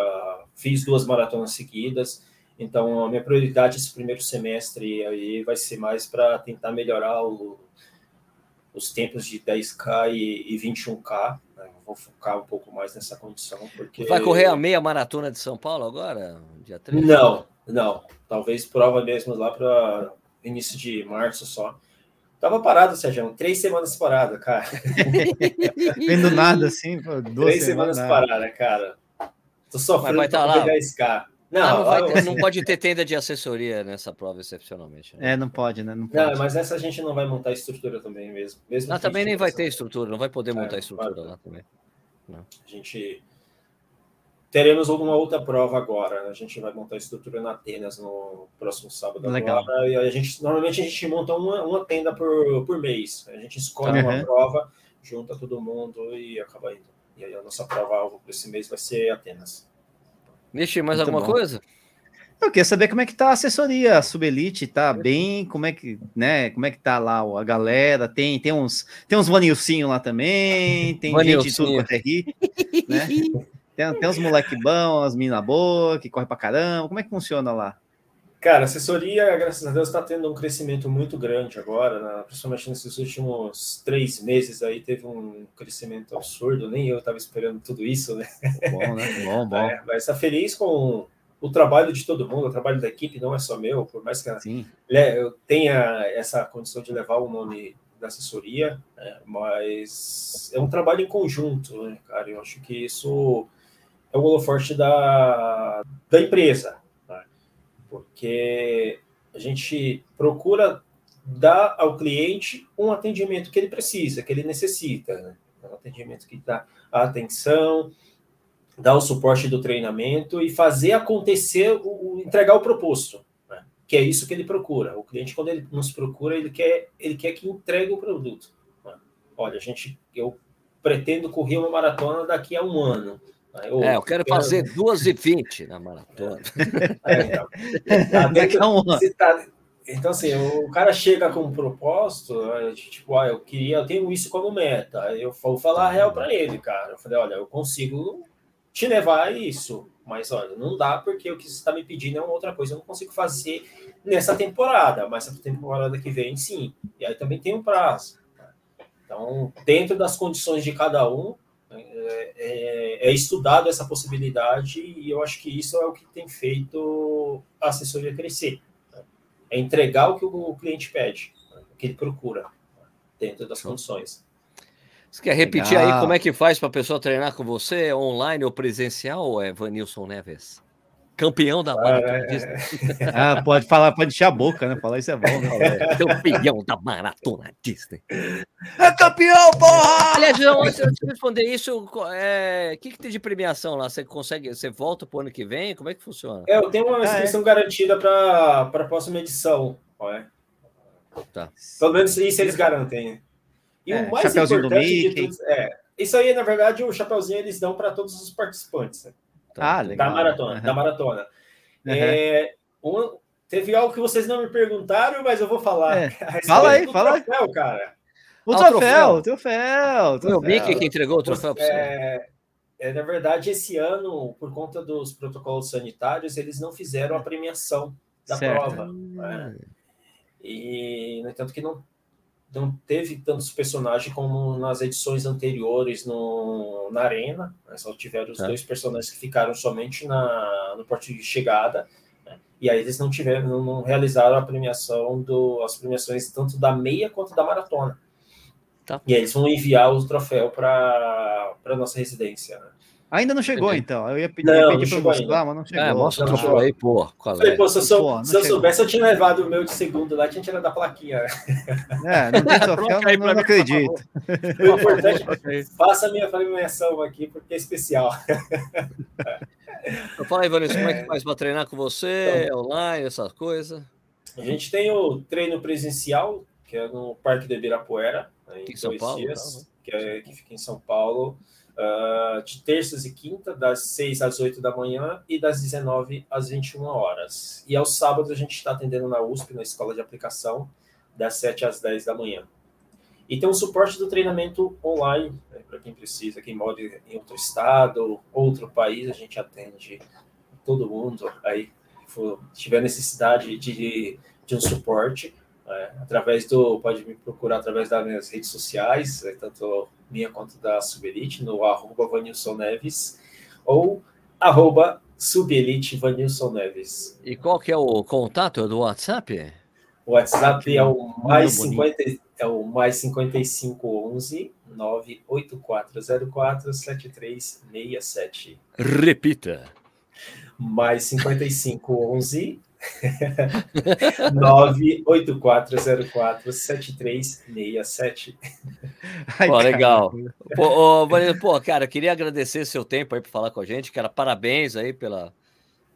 Speaker 2: fiz duas maratonas seguidas. Então, a minha prioridade esse primeiro semestre aí vai ser mais para tentar melhorar o os tempos de 10K e, e 21K. Né? Vou focar um pouco mais nessa condição. Porque...
Speaker 1: Vai correr a meia maratona de São Paulo agora, dia 3?
Speaker 2: Não, não. Talvez prova mesmo lá para início de março só. Tava parado, Sérgio, três semanas parada, cara.
Speaker 3: Vendo nada assim,
Speaker 2: pô, duas três semanas, semanas parada, cara. Tô sofrendo
Speaker 1: Mas vai tá
Speaker 2: lá.
Speaker 1: 10K. Não, ah, não, vai, ter, não, pode ter tenda de assessoria nessa prova, excepcionalmente.
Speaker 3: Né? É, não pode, né?
Speaker 2: Não,
Speaker 3: pode.
Speaker 2: não, mas essa a gente não vai montar estrutura também mesmo. mesmo
Speaker 1: não, também nem vai ter estrutura, não vai poder montar é, estrutura lá também.
Speaker 2: Não. A gente teremos alguma outra prova agora. Né? A gente vai montar estrutura na Atenas no próximo sábado Legal. agora. E a gente normalmente a gente monta uma, uma tenda por, por mês. A gente escolhe uhum. uma prova, junta todo mundo e acaba indo. E aí a nossa prova alvo para esse mês vai ser Atenas.
Speaker 1: Vixe, mais Muito alguma bom. coisa?
Speaker 3: Eu queria saber como é que tá a assessoria, a Subelite tá bem, como é que, né, como é que tá lá a galera, tem, tem uns, tem uns vanilcinho lá também, tem gente de tudo quanto é rir, né? Tem, tem uns moleque bom, as mina boa, que corre pra caramba, como é que funciona lá?
Speaker 2: Cara, a assessoria, graças a Deus, está tendo um crescimento muito grande agora, né? principalmente nesses últimos três meses aí, teve um crescimento absurdo, nem eu estava esperando tudo isso, né?
Speaker 3: Bom, né? Bom, bom. É,
Speaker 2: mas está feliz com o trabalho de todo mundo, o trabalho da equipe não é só meu, por mais que Sim. eu tenha essa condição de levar o nome da assessoria, né? mas é um trabalho em conjunto, né, cara? Eu acho que isso é o holoforte da, da empresa, porque a gente procura dar ao cliente um atendimento que ele precisa, que ele necessita, né? um atendimento que dá a atenção, dá o suporte do treinamento e fazer acontecer, o, o entregar o proposto, né? que é isso que ele procura. O cliente, quando ele nos procura, ele quer, ele quer que entregue o produto. Né? Olha, a gente, eu pretendo correr uma maratona daqui a um ano.
Speaker 1: Eu, é, eu quero fazer 2h20 na maratona.
Speaker 2: É, então, tá tá, então, assim, o cara chega com um propósito, tipo, ah, eu queria, eu tenho isso como meta. Eu vou falar a real para ele, cara. Eu falei, olha, eu consigo te levar a isso, mas olha, não dá porque o que você está me pedindo é uma outra coisa. Eu não consigo fazer nessa temporada, mas essa temporada que vem, sim. E aí também tem um prazo. Então, dentro das condições de cada um, é, é, estudado essa possibilidade e eu acho que isso é o que tem feito a assessoria crescer. Né? É entregar o que o cliente pede, né? o que ele procura, dentro das condições.
Speaker 1: Você quer repetir Legal. aí como é que faz para a pessoa treinar com você, online ou presencial, é Vanilson Neves? Campeão da maratona Disney.
Speaker 3: Ah, pode falar, pode encher a boca, né? Falar isso é bom, né?
Speaker 1: Campeão da maratona Disney.
Speaker 3: É campeão, porra!
Speaker 1: Aliás, antes de responder isso, é... o que, que tem de premiação lá? Você consegue, você volta pro ano que vem? Como é que funciona?
Speaker 2: É, eu tenho uma inscrição ah, é? garantida para a próxima edição. É. Tá. Pelo menos isso eles garantem. E é, o mais importante de tudo, é, isso aí, na verdade, o chapeuzinho eles dão para todos os participantes. Né?
Speaker 3: Ah, legal.
Speaker 2: Da maratona, uhum. da maratona. Uhum. É, um, teve algo que vocês não me perguntaram, mas eu vou falar. É.
Speaker 3: Fala aí, fala
Speaker 2: troféu, aí. cara.
Speaker 3: O, ah, troféu, o troféu,
Speaker 1: Foi o Mickey que entregou o troféu para você.
Speaker 2: É, é, na verdade, esse ano, por conta dos protocolos sanitários, eles não fizeram a premiação da certo. prova. Né? E, no entanto, que não não teve tantos personagens como nas edições anteriores no, na Arena. Né? Só tiveram os é. dois personagens que ficaram somente na, no porto de chegada. Né? E aí eles não tiveram, não, não realizaram a premiação do, as premiações tanto da meia quanto da maratona. Tá. E aí eles vão enviar o troféu para a nossa residência. Né?
Speaker 3: Ainda não chegou, Entendi. então. Eu ia pedir, não, pedir para mostrar, mas não chegou. É,
Speaker 1: mostra o troféu aí, pô.
Speaker 2: Falei, pô, se eu, sou, pô, se eu soubesse, eu tinha levado o meu de segundo lá, tinha tirado da plaquinha.
Speaker 3: É, não tem troféu, não, não, não acredito.
Speaker 2: O importante é faça a minha premiação aqui, porque é especial.
Speaker 1: Fala aí, Vanessa, como é que faz para treinar com você, então, online, essas coisas?
Speaker 2: A gente tem o treino presencial, que é no Parque de Ibirapuera, em, em São Paulo, dias, tá, que, é, que fica em São Paulo uh, de terças e quinta, das 6 às 8 da manhã e das 19 às 21 horas. E aos sábados a gente está atendendo na USP, na Escola de Aplicação, das 7 às 10 da manhã. E tem um suporte do treinamento online, né, para quem precisa, quem mora em outro estado, outro país, a gente atende todo mundo aí, se tiver necessidade de, de um suporte. É, através do, pode me procurar através das minhas redes sociais, é, tanto minha conta da Subelite, no arroba Vanilson Neves, ou arroba Subelite Vanilson Neves.
Speaker 1: E qual que é o contato do WhatsApp?
Speaker 2: O WhatsApp é o mais, 50, é o mais 5511 98404 7367.
Speaker 1: Repita.
Speaker 2: Mais 5511 984047367.
Speaker 1: Pô, legal. Pô, pô, cara, eu queria agradecer seu tempo aí para falar com a gente, cara. Parabéns aí pela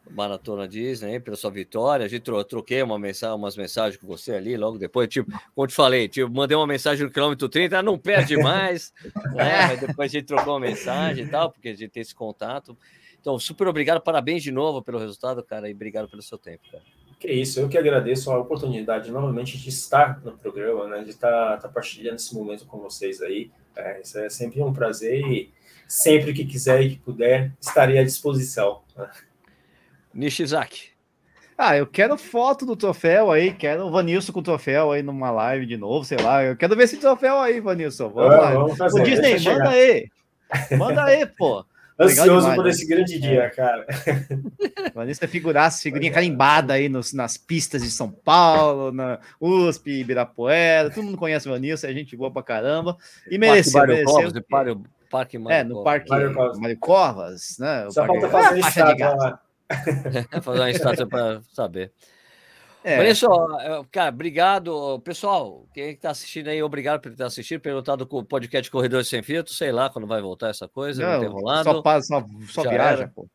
Speaker 1: Maratona Disney, pela sua vitória. A gente tro troquei uma mensagem, umas mensagens com você ali logo depois. Tipo, como te falei, tipo, mandei uma mensagem no quilômetro 30, não perde mais. né? Depois a gente trocou uma mensagem e tal, porque a gente tem esse contato. Então, super obrigado, parabéns de novo pelo resultado, cara, e obrigado pelo seu tempo, cara.
Speaker 2: Que isso, eu que agradeço a oportunidade novamente de estar no programa, né, de estar, estar partilhando esse momento com vocês aí. É, isso é sempre um prazer e sempre que quiser e que puder, estarei à disposição.
Speaker 1: Nishizaki.
Speaker 3: Ah, eu quero foto do troféu aí, quero o Vanilson com o troféu aí numa live de novo, sei lá. Eu quero ver esse troféu aí, Vanilson. Vamos, lá. Vamos fazer, o Disney, manda aí. Manda aí, pô.
Speaker 2: Ansioso demais, por né? esse grande dia, é. cara.
Speaker 3: Vanessa figuraça, figurinha carimbada aí nos, nas pistas de São Paulo, na USP, Ibirapuera. Todo mundo conhece o Vanessa, é gente boa pra caramba. E mereceu. Parque mereceu. Covas,
Speaker 1: Parque, parque Mário
Speaker 3: É, no Parque Mário Covas, Mário Covas né?
Speaker 2: O Só parque... falta fazer ah, estátua lá.
Speaker 1: fazer uma estátua para saber. É. Olha só, cara, obrigado. Pessoal, quem está assistindo aí, obrigado por estar assistindo. Perguntado com o podcast Corredores Sem Filtro, sei lá quando vai voltar essa coisa, não, não tem rolado.
Speaker 3: Só, passa, só, só viaja, pô.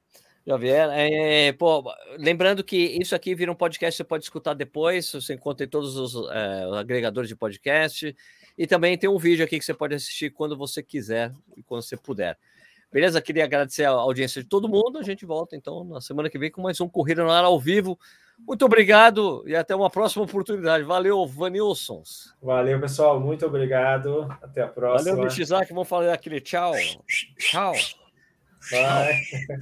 Speaker 1: Já vieram. É, pô, lembrando que isso aqui vira um podcast, você pode escutar depois, você encontra em todos os é, agregadores de podcast. E também tem um vídeo aqui que você pode assistir quando você quiser e quando você puder. Beleza? Queria agradecer a audiência de todo mundo. A gente volta então na semana que vem com mais um Corrida no Ar ao vivo. Muito obrigado e até uma próxima oportunidade. Valeu, Vanilsons.
Speaker 2: Valeu, pessoal. Muito obrigado. Até a próxima.
Speaker 1: Valeu, Michizaki. Vamos falar aquele tchau. Tchau.
Speaker 2: Bye.